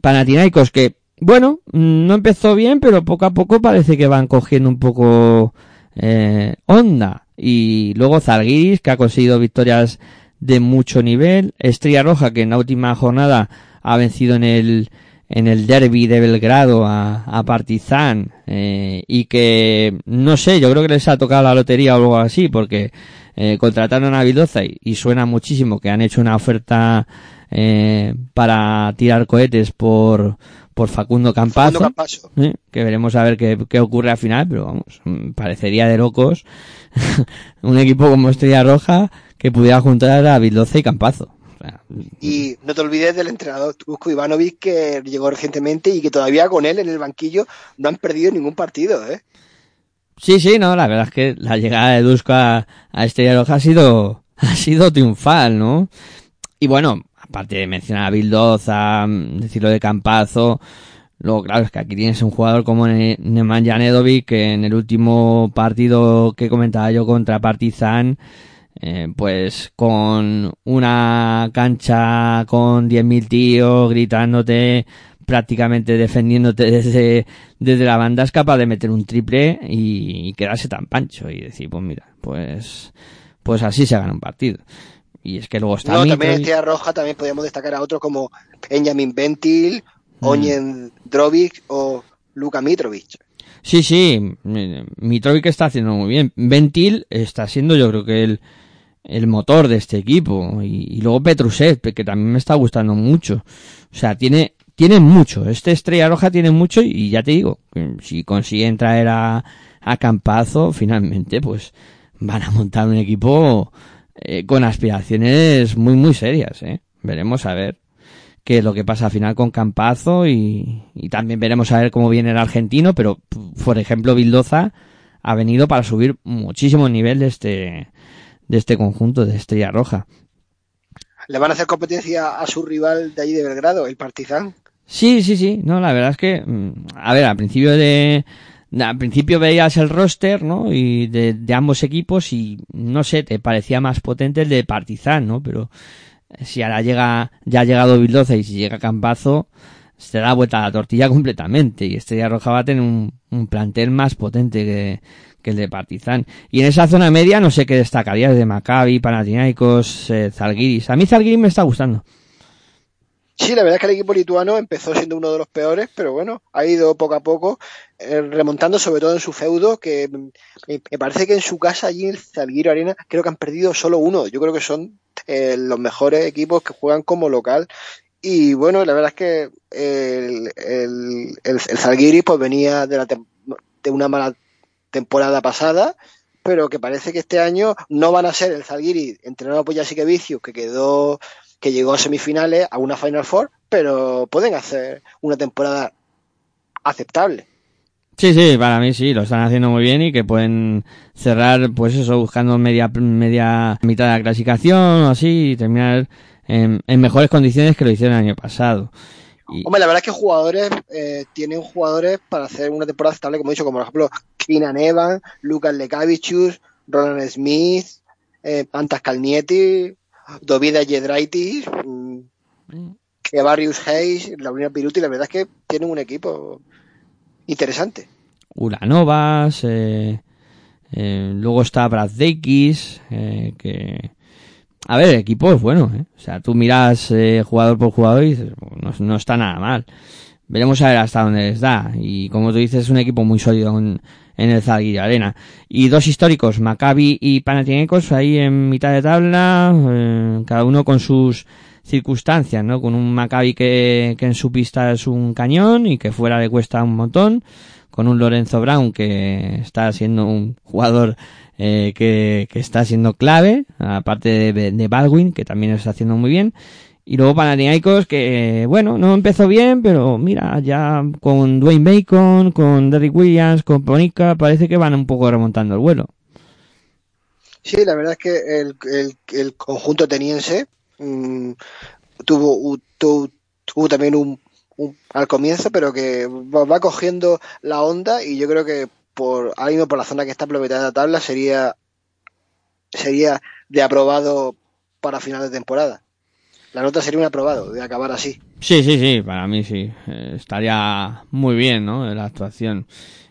[SPEAKER 2] Panathinaikos que, bueno, no empezó bien, pero poco a poco parece que van cogiendo un poco eh, onda. Y luego Zalgiris, que ha conseguido victorias de mucho nivel. Estrella Roja, que en la última jornada ha vencido en el, en el derby de Belgrado a, a Partizan. eh, y que, no sé, yo creo que les ha tocado la lotería o algo así, porque eh, contrataron a Vildoza y, y suena muchísimo que han hecho una oferta eh, para tirar cohetes por, por Facundo Campazo.
[SPEAKER 3] Facundo Campazo.
[SPEAKER 2] ¿eh? que veremos a ver qué, qué ocurre al final, pero vamos, parecería de locos un equipo como Estrella Roja que pudiera juntar a Vildoza y Campazo. O sea,
[SPEAKER 3] Y no te olvides del entrenador Tusko Ivanovic que llegó recientemente y que todavía con él en el banquillo no han perdido ningún partido, ¿eh?
[SPEAKER 2] sí, sí, no, la verdad es que la llegada de Dusko a, a Estrella Roja ha sido, ha sido triunfal, ¿no? Y bueno, aparte de mencionar a Vildoza, mm, decirlo de Campazo, luego claro, es que aquí tienes un jugador como Ne- Nemanja Nedovic que en el último partido que comentaba yo contra Partizan, eh, pues con una cancha con 10.000 tíos gritándote, prácticamente defendiéndote desde, desde la banda, es capaz de meter un triple y, y quedarse tan pancho y decir, pues mira, pues, pues así se gana un partido. Y es que luego está
[SPEAKER 3] No, también en
[SPEAKER 2] Mitrovic-
[SPEAKER 3] Estrella Roja también podríamos destacar a otros como Benjamin Ventil,
[SPEAKER 2] Mm.
[SPEAKER 3] Oñen Drovic o Luka Mitrovic.
[SPEAKER 2] Sí, sí, mi- Mitrovic está haciendo muy bien. Ventil está siendo yo creo que el, el motor de este equipo. Y, y luego Petrusev, que también me está gustando mucho. O sea, tiene, tiene mucho. Este Estrella Roja tiene mucho y ya te digo, si consiguen traer a, a Campazo, finalmente, pues van a montar un equipo eh, con aspiraciones muy, muy serias, ¿eh? Veremos a ver qué es lo que pasa al final con Campazo y, y también veremos a ver cómo viene el argentino, pero por ejemplo Vildoza ha venido para subir muchísimo el nivel de este de este conjunto de Estrella Roja.
[SPEAKER 3] Le van a hacer competencia a su rival de allí de Belgrado, el Partizan.
[SPEAKER 2] Sí, sí, sí, no, la verdad es que mm, a ver, al principio de al principio veías el roster, ¿no? Y de, ambos equipos y no sé, te parecía más potente el de Partizan, ¿no? Pero si ahora llega, ya ha llegado Vildoza y si llega Campazo, se da vuelta a la tortilla completamente y Estrella Roja va a tener un, un plantel más potente que, el de Partizan. Y en esa zona media no sé qué destacaría de Maccabi, Panathinaikos, eh, Zalgiris. A mí Zalgiris me está gustando.
[SPEAKER 3] Sí, la verdad es que el equipo lituano empezó siendo uno de los peores, pero bueno, ha ido poco a poco eh, remontando, sobre todo en su feudo, que me, me parece que en su casa allí en el Zalgiris Arena creo que han perdido solo uno. Yo creo que son eh, los mejores equipos que juegan como local. Y bueno, la verdad es que el, el, el, el pues venía de, la de una mala temporada pasada, pero que parece que este año no van a ser el Zalgiris entrenado por Jessica Vicius, que quedó que llegó a semifinales, a una Final Four, pero pueden hacer una temporada aceptable.
[SPEAKER 2] Sí, sí, para mí sí, lo están haciendo muy bien y que pueden cerrar, pues eso, buscando media, media mitad de la clasificación o así y terminar en, en mejores condiciones que lo hicieron el año pasado. Y,
[SPEAKER 3] Hombre, la verdad es que jugadores eh, tienen jugadores para hacer una temporada aceptable, como he dicho, como por ejemplo Keenan Evans, Lucas Lekavicius, Roland Smith, eh, Pantas Calnietti, Dovida Jedraitis, mm, Kevarius Hayes, Laurina Piruti, la verdad es que tienen un equipo interesante.
[SPEAKER 2] Ulanovas, eh, eh, luego está Brad Deikis, eh, que... A ver, el equipo es bueno, ¿eh? O sea, tú miras jugador por jugador y dices, no, no está nada mal. Veremos a ver hasta dónde les da. Y como tú dices, es un equipo muy sólido en el Zalgiris Arena. Y dos históricos, Maccabi y Panathinaikos, ahí en mitad de tabla, eh, cada uno con sus circunstancias, ¿no? Con un Maccabi que, que en su pista es un cañón y que fuera le cuesta un montón, con un Lorenzo Brown que está siendo un jugador eh, que, que está siendo clave, aparte de, de Baldwin, que también está haciendo muy bien, y luego Panathinaikos que, bueno, no empezó bien, pero mira, ya con Dwayne Bacon, con Derrick Williams, con Ponica, parece que van un poco remontando el vuelo.
[SPEAKER 3] Sí, la verdad es que el, el, el conjunto ateniense mm, tuvo, tuvo, tuvo también un, al comienzo, pero que va, cogiendo la onda y yo creo que por ahora mismo por la zona que está de la tabla sería sería de aprobado para final de temporada. La nota sería un aprobado de acabar así.
[SPEAKER 2] Sí, sí, sí, para mí sí. Eh, estaría muy bien, ¿no? La actuación.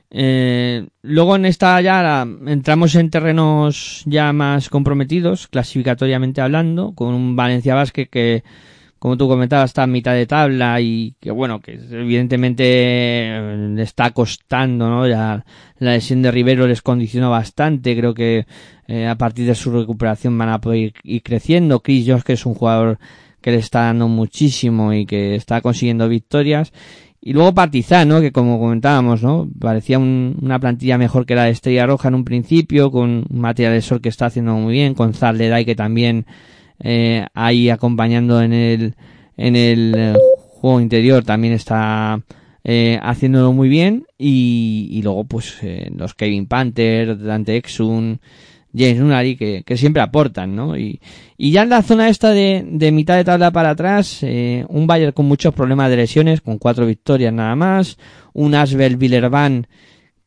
[SPEAKER 2] Eh, luego en esta ya entramos en terrenos ya más comprometidos, clasificatoriamente hablando, con un Valencia Basket que, como tú comentabas, está a mitad de tabla y que bueno, que evidentemente le está costando, ¿no? Ya la lesión de Rivero les condicionó bastante, creo que eh, a partir de su recuperación van a poder ir, ir creciendo. Chris Jones, que es un jugador que le está dando muchísimo y que está consiguiendo victorias. Y luego Partizan, ¿no? Que como comentábamos, ¿no? Parecía un, una plantilla mejor que la de Estrella Roja en un principio, con material sol que está haciendo muy bien, con Zarleday que también eh, ahí acompañando en el, en el eh, juego interior también está eh, haciéndolo muy bien. Y, y luego pues eh, los Kevin Panther, Dante Exum, James Nunari que, que siempre aportan, ¿no? Y, y ya en la zona esta de, de mitad de tabla para atrás, eh, un Bayern con muchos problemas de lesiones, con cuatro victorias nada más, un Asbel Villerban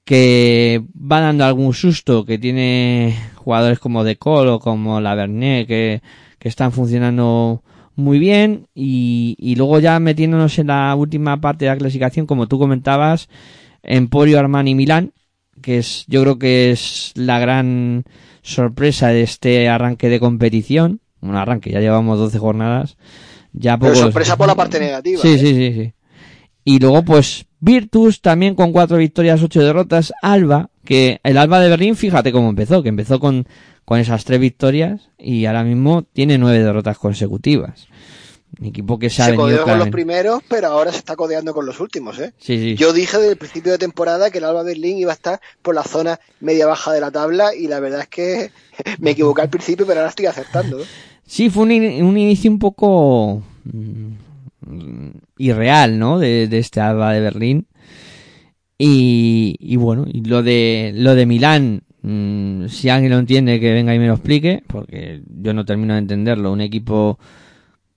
[SPEAKER 2] que va dando algún susto, que tiene jugadores como De Colo, como Lavernet, que, que están funcionando muy bien, y, y luego ya metiéndonos en la última parte de la clasificación, como tú comentabas, Emporio Armani Milán, que es, yo creo que es la gran sorpresa de este arranque de competición. Un arranque, ya llevamos 12 jornadas. Ya
[SPEAKER 3] Pero sorpresa por la parte negativa.
[SPEAKER 2] Sí,
[SPEAKER 3] ¿eh?
[SPEAKER 2] sí, sí, sí. Y luego, pues, Virtus también con cuatro victorias, ocho derrotas. Alba, que el Alba de Berlín, fíjate cómo empezó, que empezó con, con esas tres victorias y ahora mismo tiene nueve derrotas consecutivas. Un equipo que se ha
[SPEAKER 3] Se
[SPEAKER 2] venido
[SPEAKER 3] codeó con los primeros, pero ahora se está codeando con los últimos, ¿eh?
[SPEAKER 2] Sí, sí.
[SPEAKER 3] Yo dije desde el principio de temporada que el Alba Berlín iba a estar por la zona media-baja de la tabla y la verdad es que me equivoqué al principio, pero ahora estoy acertando. ¿eh?
[SPEAKER 2] Sí, fue un, in- un inicio un poco mm, irreal, ¿no? De, de este Alba de Berlín. Y, y bueno, y lo de lo de Milán, mm, si alguien lo entiende, que venga y me lo explique, porque yo no termino de entenderlo. Un equipo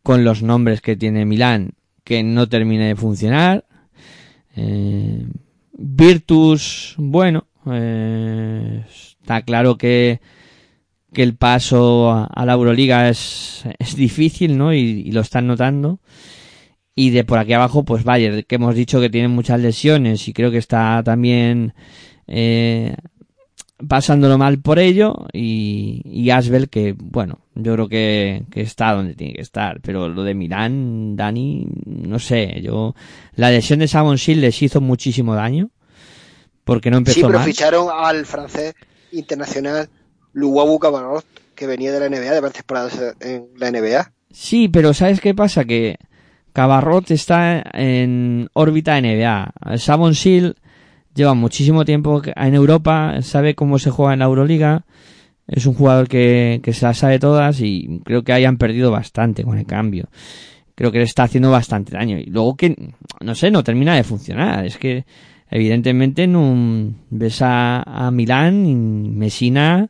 [SPEAKER 2] con los nombres que tiene Milán que no termine de funcionar. Eh, Virtus, bueno, eh, está claro que que el paso a, la Euroliga es, es difícil, ¿no? Y, y lo están notando. Y de por aquí abajo, pues Bayern, que hemos dicho que tiene muchas lesiones y creo que está también eh, pasándolo mal por ello y, y Asbel que, bueno, yo creo que, que está donde tiene que estar, pero lo de Milán, Dani, no sé, yo, la lesión de Savon Shield les hizo muchísimo daño porque no empezó
[SPEAKER 3] Sí, pero
[SPEAKER 2] mal.
[SPEAKER 3] ficharon al francés internacional Luwawu Cabarrot, que venía de la NBA, de varias temporadas en la NBA.
[SPEAKER 2] Sí, pero ¿sabes qué pasa? Que Cabarrot está en órbita NBA. Savon Shield lleva muchísimo tiempo en Europa, sabe cómo se juega en la Euroliga. Es un jugador que, que se las sabe todas y creo que hayan perdido bastante con el cambio. Creo que le está haciendo bastante daño. Y luego que, no sé, no termina de funcionar. Es que, evidentemente, no ves a, a Milán y Messina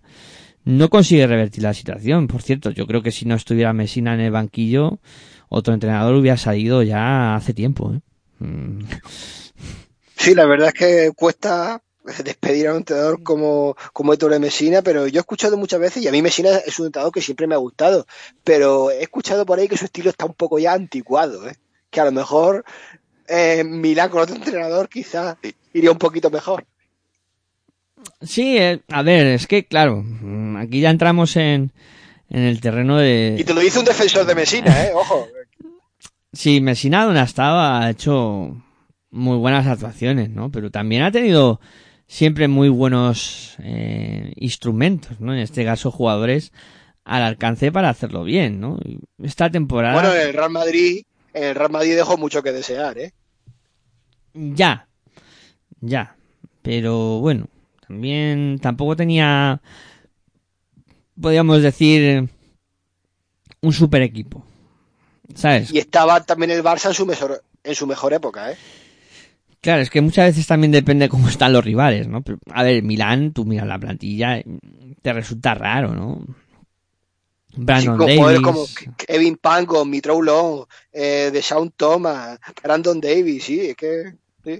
[SPEAKER 2] no consigue revertir la situación. Por cierto, yo creo que si no estuviera Messina en el banquillo, otro entrenador hubiera salido ya hace tiempo. ¿eh?
[SPEAKER 3] Sí, la verdad es que cuesta despedir a un entrenador como, como Héctor Messina, pero yo he escuchado muchas veces, y a mí Messina es un entrenador que siempre me ha gustado, pero he escuchado por ahí que su estilo está un poco ya anticuado, ¿eh? que a lo mejor eh, Milán con otro entrenador quizás iría un poquito mejor.
[SPEAKER 2] Sí, eh, a ver, es que claro, mm, aquí ya entramos en, en el terreno
[SPEAKER 3] Y
[SPEAKER 2] de...
[SPEAKER 3] te lo dice un defensor de Messina, ¿eh? Ojo.
[SPEAKER 2] Sí, Messina donde estaba ha hecho muy buenas actuaciones, ¿no? Pero también ha tenido siempre muy buenos eh, instrumentos, ¿no? En este caso jugadores al alcance para hacerlo bien, ¿no? Esta temporada...
[SPEAKER 3] Bueno, en el Real Madrid, el Real Madrid dejó mucho que desear, ¿eh?
[SPEAKER 2] Ya, ya. Pero bueno, también tampoco tenía, podríamos decir, un super equipo. ¿Sabes?
[SPEAKER 3] Y estaba también el Barça en su mejor, en su mejor época, ¿eh?
[SPEAKER 2] Claro, es que muchas veces también depende cómo están los rivales, ¿no? Pero, a ver, Milán, tú miras la plantilla, te resulta raro, ¿no? Brandon Davis.
[SPEAKER 3] como Kevin Pango, Mitrou Long, eh, de Sean Thomas, Brandon Davis, sí, es que sí.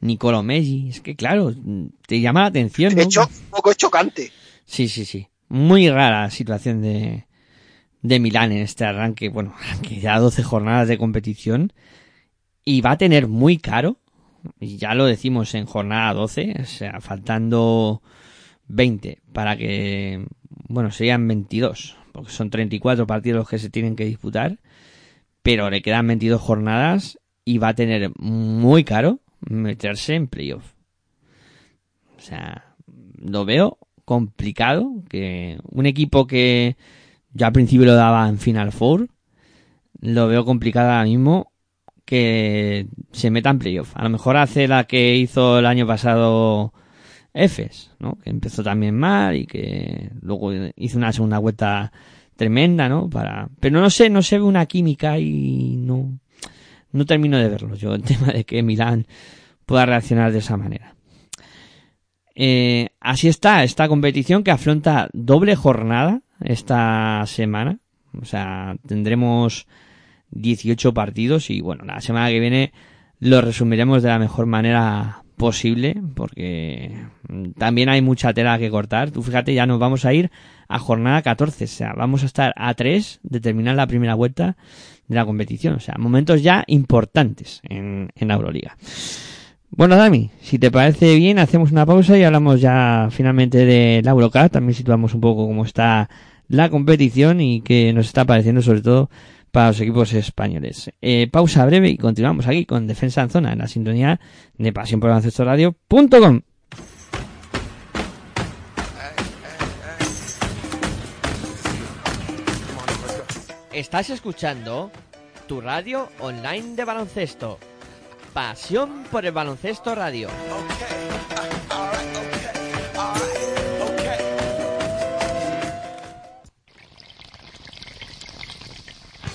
[SPEAKER 2] Nicolo Messi, es que claro, te llama la atención, ¿no?
[SPEAKER 3] es cho- un poco chocante.
[SPEAKER 2] Sí, sí, sí. Muy rara la situación de, de Milán en este arranque. Bueno, que ya 12 jornadas de competición. Y va a tener muy caro. Ya lo decimos en jornada 12. O sea, faltando 20 para que, bueno, serían 22. Porque son 34 partidos que se tienen que disputar. Pero le quedan 22 jornadas y va a tener muy caro meterse en playoff. O sea, lo veo complicado que un equipo que yo al principio lo daba en Final Four, lo veo complicado ahora mismo que se meta en playoff. A lo mejor hace la que hizo el año pasado Efes, ¿no? Que empezó también mal y que luego hizo una segunda vuelta tremenda, ¿no? Para, pero no sé, no se ve una química y no, no termino de verlo yo, el tema de que Milán pueda reaccionar de esa manera. Eh, así está esta competición que afronta doble jornada esta semana. O sea, tendremos 18 partidos y bueno, la semana que viene lo resumiremos de la mejor manera posible porque también hay mucha tela que cortar. Tú fíjate, ya nos vamos a ir a jornada 14, o sea, vamos a estar a 3 de terminar la primera vuelta de la competición. O sea, momentos ya importantes en, en la Euroliga. Bueno, Dami, si te parece bien, hacemos una pausa y hablamos ya finalmente de la Eurocup. También situamos un poco cómo está la competición y qué nos está pareciendo, sobre todo para los equipos españoles. Eh, pausa breve y continuamos aquí con Defensa en Zona, en la sintonía de Pasión por Radio.com. Estás escuchando tu radio online de baloncesto. Pasión por el baloncesto radio.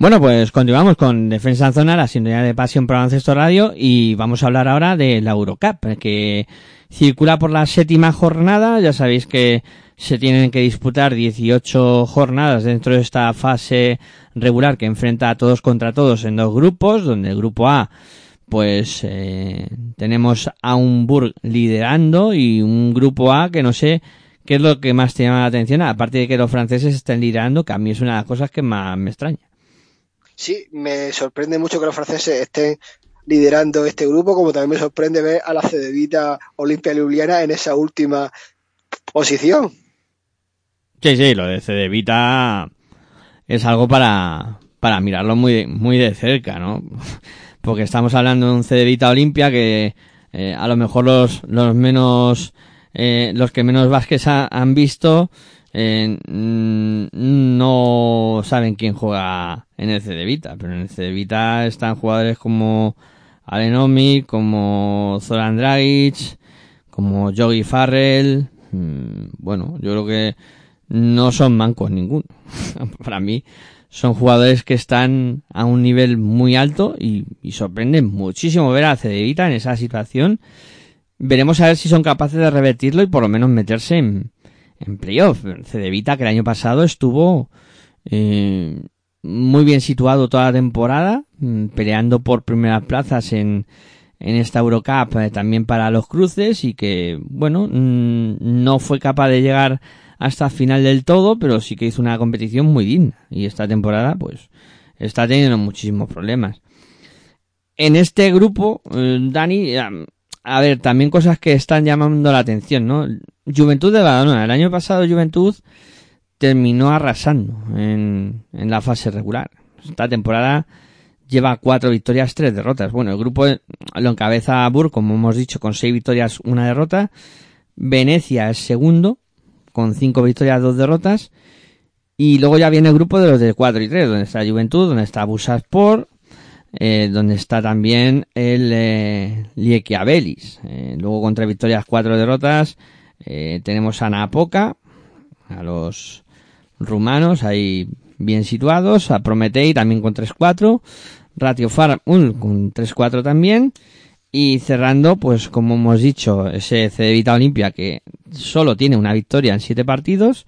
[SPEAKER 2] Bueno, pues continuamos con Defensa en Zona, la sintonía de pasión por Baloncesto Radio y vamos a hablar ahora de la Eurocup, que circula por la séptima jornada. Ya sabéis que se tienen que disputar 18 jornadas dentro de esta fase regular que enfrenta a todos contra todos en dos grupos, donde el grupo A pues eh, tenemos a un Burg liderando y un grupo A que no sé qué es lo que más te llama la atención, aparte de que los franceses estén liderando, que a mí es una de las cosas que más me extraña.
[SPEAKER 3] Sí, me sorprende mucho que los franceses estén liderando este grupo, como también me sorprende ver a la Cedevita Olimpia Ljubljana en esa última posición.
[SPEAKER 2] Sí, sí, lo de Cedevita es algo para, para mirarlo muy, muy de cerca, ¿no? Porque estamos hablando de un Cedevita Olimpia que eh, a lo mejor los, los menos, eh, los que menos Vázquez ha- han visto, eh, no saben quién juega en el Cedevita, pero en el Cedevita están jugadores como Alenomi, como Zoran Dragic, como Yogi Farrell, mm, bueno, yo creo que no son mancos ninguno. Para mí son jugadores que están a un nivel muy alto y, y sorprenden muchísimo ver a Cedevita en esa situación. Veremos a ver si son capaces de revertirlo y por lo menos meterse en, en playoff. Cedevita que el año pasado estuvo eh, muy bien situado toda la temporada, mm, peleando por primeras plazas en, en esta Eurocup eh, también para los cruces y que, bueno, mm, no fue capaz de llegar hasta final del todo, pero sí que hizo una competición muy digna. Y esta temporada, pues, está teniendo muchísimos problemas. En este grupo, eh, Dani, a ver, también cosas que están llamando la atención, ¿no? Juventud de Badalona. El año pasado Juventud terminó arrasando en, la fase regular. Esta temporada lleva cuatro victorias, tres derrotas. Bueno, el grupo lo encabeza Bur, como hemos dicho, con seis victorias, una derrota. Venecia es segundo, con cinco victorias, dos derrotas. Y luego ya viene el grupo de los de 4 y 3, donde está Juventud, donde está Busaspor, eh, donde está también el eh. Eh, luego con tres victorias, cuatro derrotas, eh, tenemos a Napoca, a los rumanos ahí bien situados, a Prometei también con 3-4, Ratio Farm con 3-4 también, y cerrando, pues como hemos dicho, ese Cedevita Olimpia que solo tiene una victoria en siete partidos,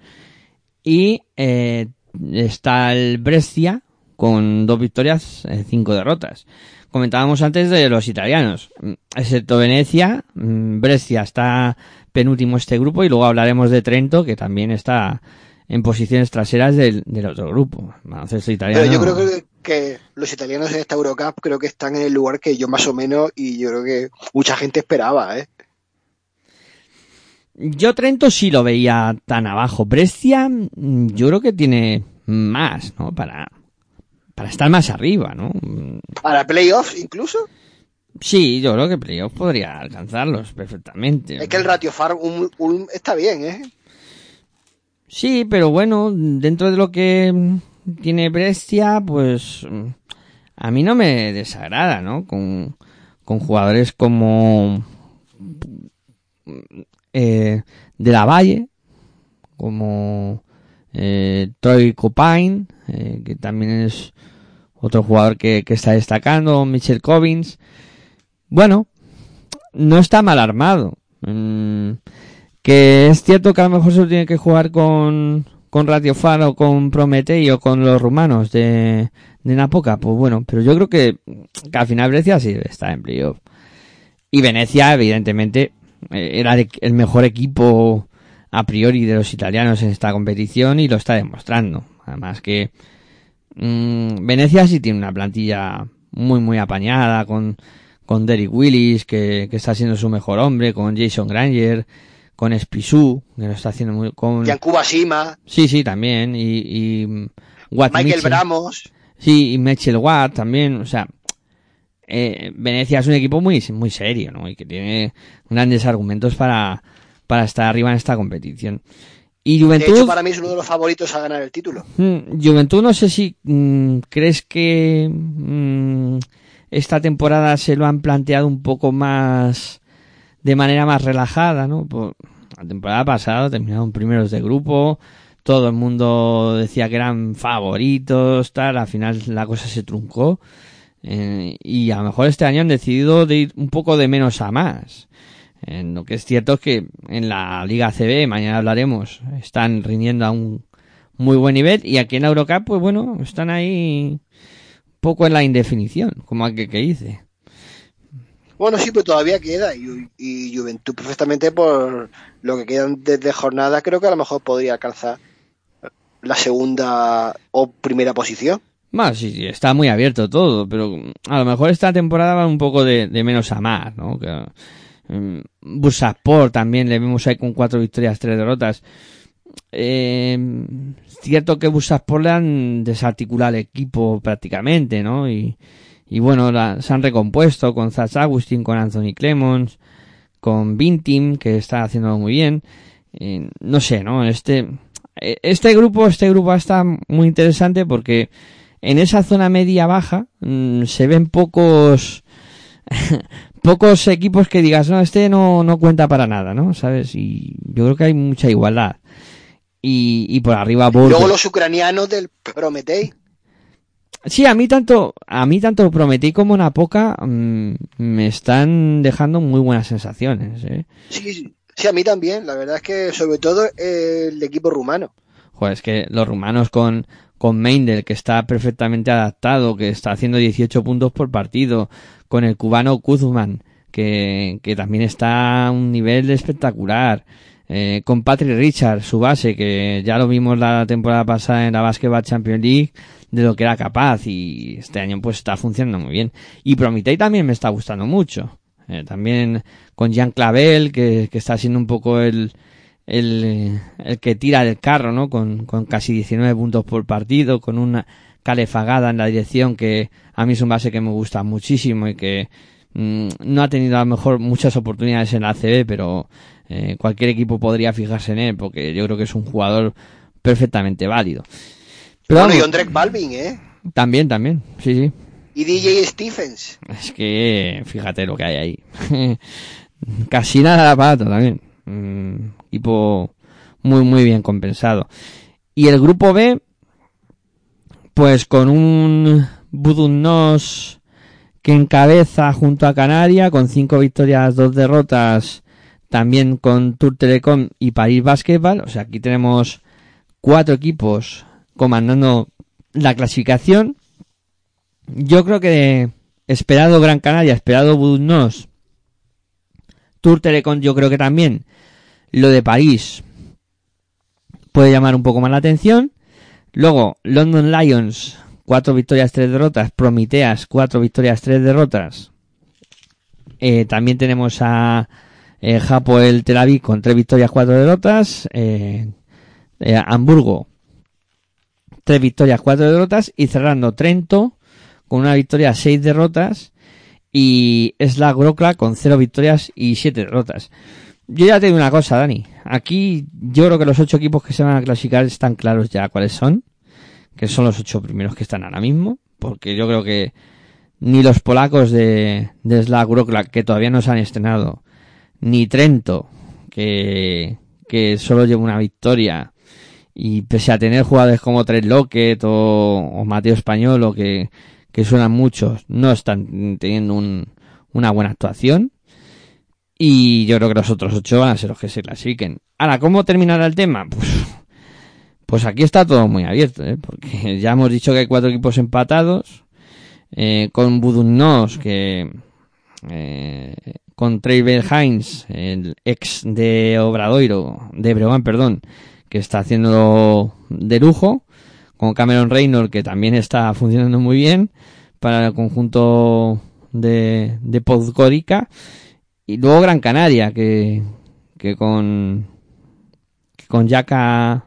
[SPEAKER 2] y eh, está el Brescia con dos victorias, eh, cinco derrotas. Comentábamos antes de los italianos, excepto Venecia, mm, Brescia está penúltimo este grupo y luego hablaremos de Trento que también está en posiciones traseras del, del otro grupo. Baloncesto italiano.
[SPEAKER 3] Pero yo creo que, que los italianos en esta Eurocup creo que están en el lugar que yo más o menos y yo creo que mucha gente esperaba, ¿eh?
[SPEAKER 2] Yo Trento sí lo veía tan abajo. Brescia, mm, yo creo que tiene más, ¿no? Para, para estar más arriba, ¿no?
[SPEAKER 3] Para playoffs incluso.
[SPEAKER 2] Sí, yo creo que playoff podría alcanzarlos perfectamente.
[SPEAKER 3] Es que el ratio farm un, un- está bien, ¿eh?
[SPEAKER 2] Sí, pero bueno, dentro de lo que tiene Brescia, pues a mí no me desagrada, ¿no? Con, con jugadores como eh, de la Valle, como eh, Troy Copine, eh, que también es otro jugador que, está destacando, Mitchell Cobbins. Bueno, no está mal armado. Mm, que es cierto que a lo mejor se tiene que jugar con, con Radio Faro, con Prometei o con los rumanos de, de Napoca. Pues bueno, pero yo creo que, al final Brescia sí está en playoff. Y Venecia, evidentemente, eh, era el- el mejor equipo a priori de los italianos en esta competición y lo está demostrando. Además que mm, Venecia sí tiene una plantilla muy muy apañada con, con Derek Willis que, que está siendo su mejor hombre, con Jason Granger, con Spisú que lo está haciendo muy con
[SPEAKER 3] Yankuba Sima,
[SPEAKER 2] sí sí también y, y Watt
[SPEAKER 3] Michael
[SPEAKER 2] Mitchell.
[SPEAKER 3] Bramos.
[SPEAKER 2] Sí, y Mitchell Watt también, o sea, eh, Venecia es un equipo muy, muy serio, ¿no? Y que tiene grandes argumentos para, para estar arriba en esta competición. Y
[SPEAKER 3] De
[SPEAKER 2] Juventud,
[SPEAKER 3] hecho, para mí es uno de los favoritos a ganar el título.
[SPEAKER 2] mm, Juventud no sé si mm, crees que mm, esta temporada se lo han planteado un poco más de manera más relajada, ¿no? Por, la temporada pasada terminaron primeros de grupo, todo el mundo decía que eran favoritos, tal, al final la cosa se truncó. Eh, y a lo mejor este año han decidido de ir un poco de menos a más. En lo que es cierto es que en la Liga CB, mañana hablaremos, están rindiendo a un muy buen nivel y aquí en la Eurocup, pues bueno, están ahí un poco en la indefinición, como aquel que dice.
[SPEAKER 3] Bueno, sí, pero todavía queda y, y Juventud perfectamente por lo que quedan desde jornada creo que a lo mejor podría alcanzar la segunda o primera posición.
[SPEAKER 2] Más, sí, está muy abierto todo, pero a lo mejor esta temporada va un poco de, de menos a más, ¿no? Que, um, Bursaspor también le vemos ahí con cuatro victorias, tres derrotas. Eh, cierto que Bursaspor le han desarticulado el equipo prácticamente, ¿no? Y, y bueno, la, se han recompuesto con Zach Agustín, con Anthony Clemons, con Vintim, que está haciéndolo muy bien. Eh, no sé, ¿no? Este, este grupo, este grupo está muy interesante porque en esa zona media baja mmm, se ven pocos pocos equipos que digas no este no no cuenta para nada no sabes y yo creo que hay mucha igualdad y, y por arriba
[SPEAKER 3] Borges. luego los ucranianos del Prometei
[SPEAKER 2] sí a mí tanto a mí tanto Prometei como Napoca mmm, me están dejando muy buenas sensaciones ¿eh?
[SPEAKER 3] sí, sí sí a mí también la verdad es que sobre todo eh, el equipo rumano
[SPEAKER 2] Joder, es que los rumanos con con Meindel, que está perfectamente adaptado, que está haciendo 18 puntos por partido, con el cubano Kuzman, que, que también está a un nivel espectacular, eh, con Patrick Richard, su base, que ya lo vimos la temporada pasada en la Basketball Champions League, de lo que era capaz, y este año pues está funcionando muy bien. Y Prometei también me está gustando mucho. Eh, también con Jean Clavel, que, que está siendo un poco el, el, el que tira del carro, ¿no? Con, con casi 19 puntos por partido, con una calefagada en la dirección que a mí es un base que me gusta muchísimo y que mmm, no ha tenido a lo mejor muchas oportunidades en la ACB, pero eh, cualquier equipo podría fijarse en él porque yo creo que es un jugador perfectamente válido.
[SPEAKER 3] Pero, bueno, vamos, y Drake Balvin, ¿eh?
[SPEAKER 2] También, también, sí, sí.
[SPEAKER 3] Y DJ Stephens.
[SPEAKER 2] Es que fíjate lo que hay ahí. Casi nada de aparato también. Mm, equipo muy, muy bien compensado. Y el grupo B, pues con un Budunnos que encabeza junto a Canaria con cinco victorias, dos derrotas, también con Tour Telecom y París Basketball. O sea, aquí tenemos cuatro equipos comandando la clasificación. Yo creo que esperado Gran Canaria, esperado Budunnos, Tour Telecom yo creo que también lo de París puede llamar un poco más la atención. Luego, London Lions, cuatro victorias, tres derrotas. Prometeas, cuatro victorias, tres derrotas. Eh, también tenemos a eh, Japo el Tel Aviv con tres victorias, cuatro derrotas. Eh, eh, Hamburgo, tres victorias, cuatro derrotas. Y cerrando Trento con una victoria, seis derrotas. Y Slack Grokla con cero victorias y siete derrotas. Yo ya te digo una cosa, Dani. Aquí yo creo que los ocho equipos que se van a clasificar están claros ya cuáles son. Que son los ocho primeros que están ahora mismo. Porque yo creo que ni los polacos de, de Slack Wroclaw, que todavía no se han estrenado, ni Trento, que, que solo lleva una victoria, y pese a tener jugadores como Tres Lockett o, Mateo Español, que, que suenan muchos, no están teniendo un, una buena actuación. Y yo creo que los otros ocho van a ser los que se clasifiquen. Ahora, ¿cómo terminará el tema? Pues, pues aquí está todo muy abierto, ¿eh? porque ya hemos dicho que hay cuatro equipos empatados, eh, con Budunnos, que eh, con Treyber Hines, el ex de Obradoiro, de Breogán, perdón, que está haciendo de lujo, con Cameron Reynolds, que también está funcionando muy bien para el conjunto de, de Podgorica, y luego Gran Canaria, que, que con, que con Jaka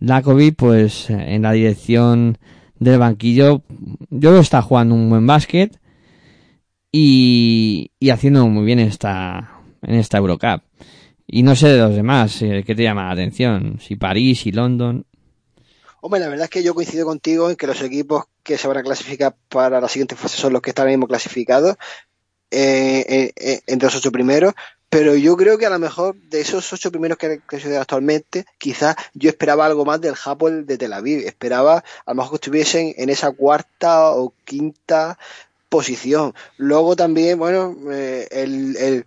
[SPEAKER 2] Lakovic, pues en la dirección del banquillo, yo lo está jugando un buen básquet y, y haciendo muy bien esta, en esta Eurocup. Y no sé de los demás, eh, ¿qué te llama la atención? Si París y London.
[SPEAKER 3] Hombre, la verdad es que yo coincido contigo en que los equipos que se van a clasificar para la siguiente fase son los que están mismo clasificados, eh, eh, entre los ocho primeros, pero yo creo que a lo mejor de esos ocho primeros que, se actualmente, quizás yo esperaba algo más del Japón de Tel Aviv. Esperaba a lo mejor que estuviesen en esa cuarta o quinta posición. Luego también, bueno, eh, el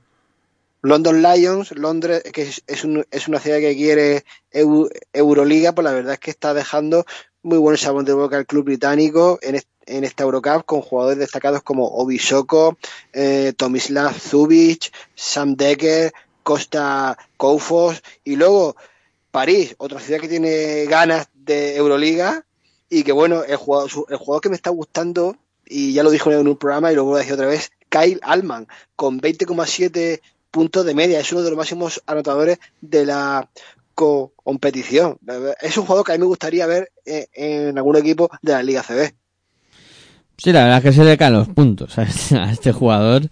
[SPEAKER 3] London Lions, Londres, que es, un- es una ciudad que quiere Eu- Euroliga, pues la verdad es que está dejando muy buen sabor de boca al club británico en, est- en esta Eurocup con jugadores destacados como Obi Soko, eh, Tomislav Zubic, Sam Decker, Costa Koufos y luego París, otra ciudad que tiene ganas de Euroliga y que bueno, el jugador, el jugador que me está gustando y ya lo dijo en un programa y lo vuelvo a decir otra vez, Kyle Allman con 20,7 puntos de media, es uno de los máximos anotadores de la co- competición. Es un jugador que a mí me gustaría ver eh, en algún equipo de la Liga CB.
[SPEAKER 2] Sí, la verdad es que se le caen los puntos a este, a este jugador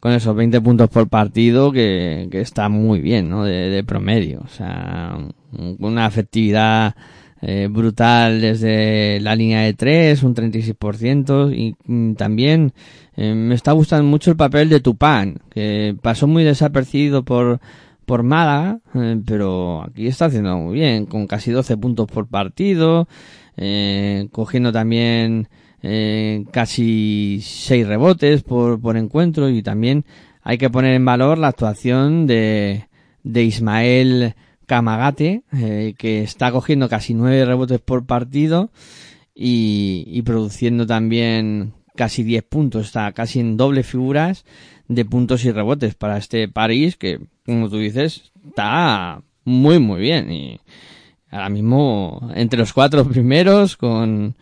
[SPEAKER 2] con esos 20 puntos por partido que, está muy bien, ¿no? De, de promedio. O sea, un- una efectividad eh, brutal desde la línea de 3, un 36%. Y mm, también eh, me está gustando mucho el papel de Tupán, que pasó muy desapercibido por, por Málaga, eh, pero aquí está haciendo muy bien, con casi 12 puntos por partido, eh, cogiendo también eh, casi 6 rebotes por, por encuentro y también hay que poner en valor la actuación de, de Ismael Kamagate, eh, que está cogiendo casi 9 rebotes por partido y, produciendo también casi 10 puntos, está casi en doble figuras de puntos y rebotes para este París que, como tú dices, está muy muy bien. Y ahora mismo entre los cuatro primeros con,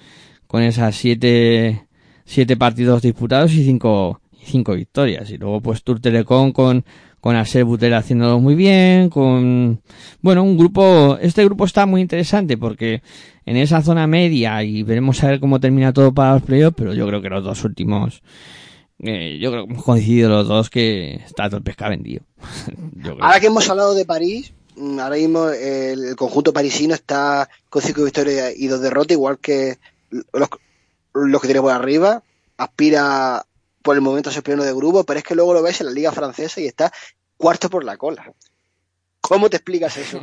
[SPEAKER 2] con esas siete, siete partidos disputados y cinco, cinco victorias. Y luego pues Tour Telecom con con Aser Butel haciéndolo muy bien, con, bueno, un grupo, este grupo está muy interesante porque en esa zona media y veremos a ver cómo termina todo para los playoffs, pero yo creo que los dos últimos, eh, yo creo que hemos coincidido los dos que está todo el pesca vendido.
[SPEAKER 3] Ahora que hemos hablado de París, mm, ahora mismo el, conjunto parisino está con cinco victorias y dos derrotas, igual que los, los que tiene por arriba. Aspira por el momento ser primero de grupo, pero es que luego lo ves en la liga francesa y está cuarto por la cola. ¿Cómo te explicas eso?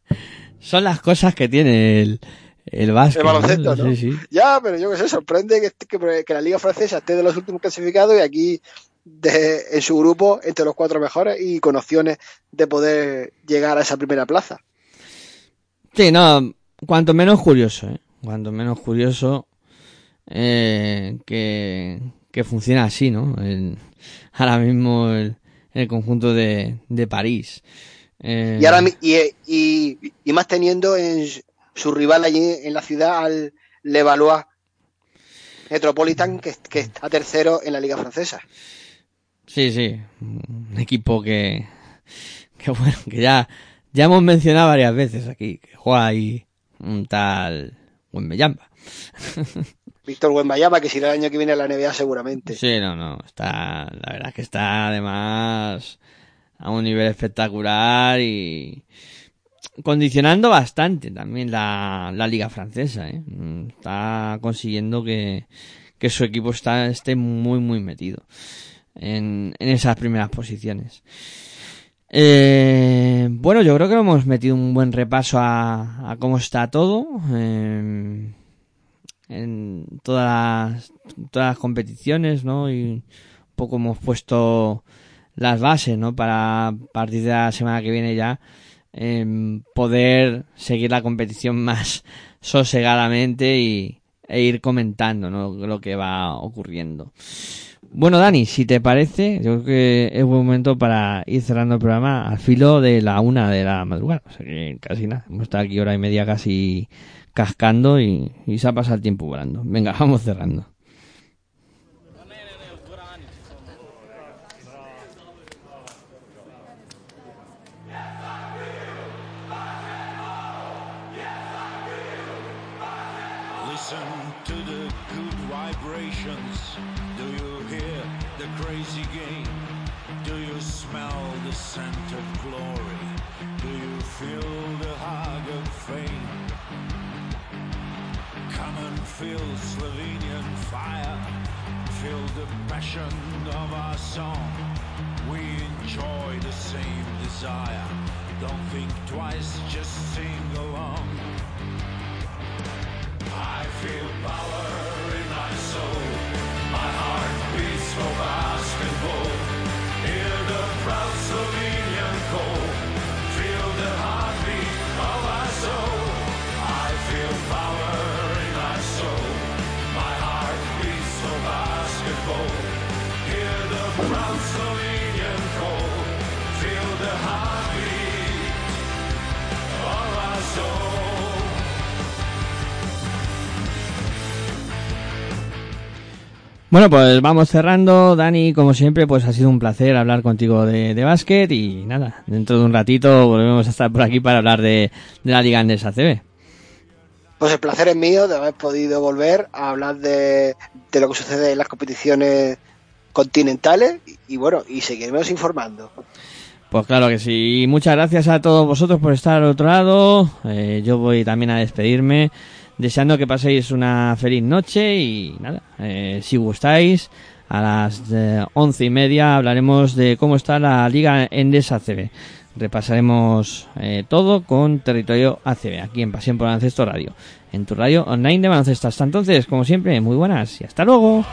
[SPEAKER 2] Son las cosas que tiene el, el básquet.
[SPEAKER 3] El baloncesto, ¿no?
[SPEAKER 2] Sí, sí.
[SPEAKER 3] Ya, pero yo que sé, sorprende que, que, que la liga francesa esté de los últimos clasificados y aquí de, en su grupo entre los cuatro mejores y con opciones de poder llegar a esa primera plaza.
[SPEAKER 2] Sí, no, cuanto menos curioso, ¿eh? Cuanto menos curioso eh, que, que funciona así, ¿no? El- ahora mismo el, el conjunto de, de París. Eh,
[SPEAKER 3] Y, ahora, y, y, y más teniendo en su rival allí en la ciudad al Levallois Metropolitan, que, que está tercero en la liga francesa.
[SPEAKER 2] Sí, sí, un equipo que, que bueno, que ya, ya hemos mencionado varias veces aquí, que juega ahí un tal Wembeyamba.
[SPEAKER 3] Víctor Wembayama, que si irá el año que viene a la NBA seguramente.
[SPEAKER 2] Sí, no, no, está, la verdad es que está además a un nivel espectacular y condicionando bastante también la, la liga francesa, ¿eh? Mm, Está consiguiendo que, que su equipo está, esté muy, muy metido en, en esas primeras posiciones. Eh, bueno, yo creo que hemos metido un buen repaso a, cómo está todo. eh, en todas las, todas las competiciones, ¿no? Y un poco hemos puesto las bases, ¿no? Para a partir de la semana que viene ya poder seguir la competición más sosegadamente y, e ir comentando, ¿no? Lo que va ocurriendo. Bueno, Dani, si te parece, yo creo que es buen momento para ir cerrando el programa al filo de la una de la madrugada. O sea que casi nada. Hemos estado aquí hora y media casi cascando y, y se ha pasado el tiempo volando. Venga, vamos cerrando.
[SPEAKER 1] Song. We enjoy the same desire. Don't think twice, just
[SPEAKER 2] Bueno, pues vamos cerrando. Dani, como siempre, pues ha sido un placer hablar contigo de, de básquet y nada, dentro de un ratito volvemos a estar por aquí para hablar de, de la Liga Andesa CB.
[SPEAKER 3] Pues el placer es mío de haber podido volver a hablar de, de lo que sucede en las competiciones continentales y, y bueno, y seguiremos informando.
[SPEAKER 2] Pues claro que sí. Y Muchas gracias a todos vosotros por estar al otro lado. Eh, yo voy también a despedirme, deseando que paséis una feliz noche y nada, eh, si gustáis, a las eh, once y media hablaremos de cómo está la Liga Endesa ACB. Repasaremos eh, todo con Territorio ACB, aquí en Pasión por Baloncesto Radio, en tu radio online de baloncesto. Hasta entonces, como siempre, muy buenas y hasta luego.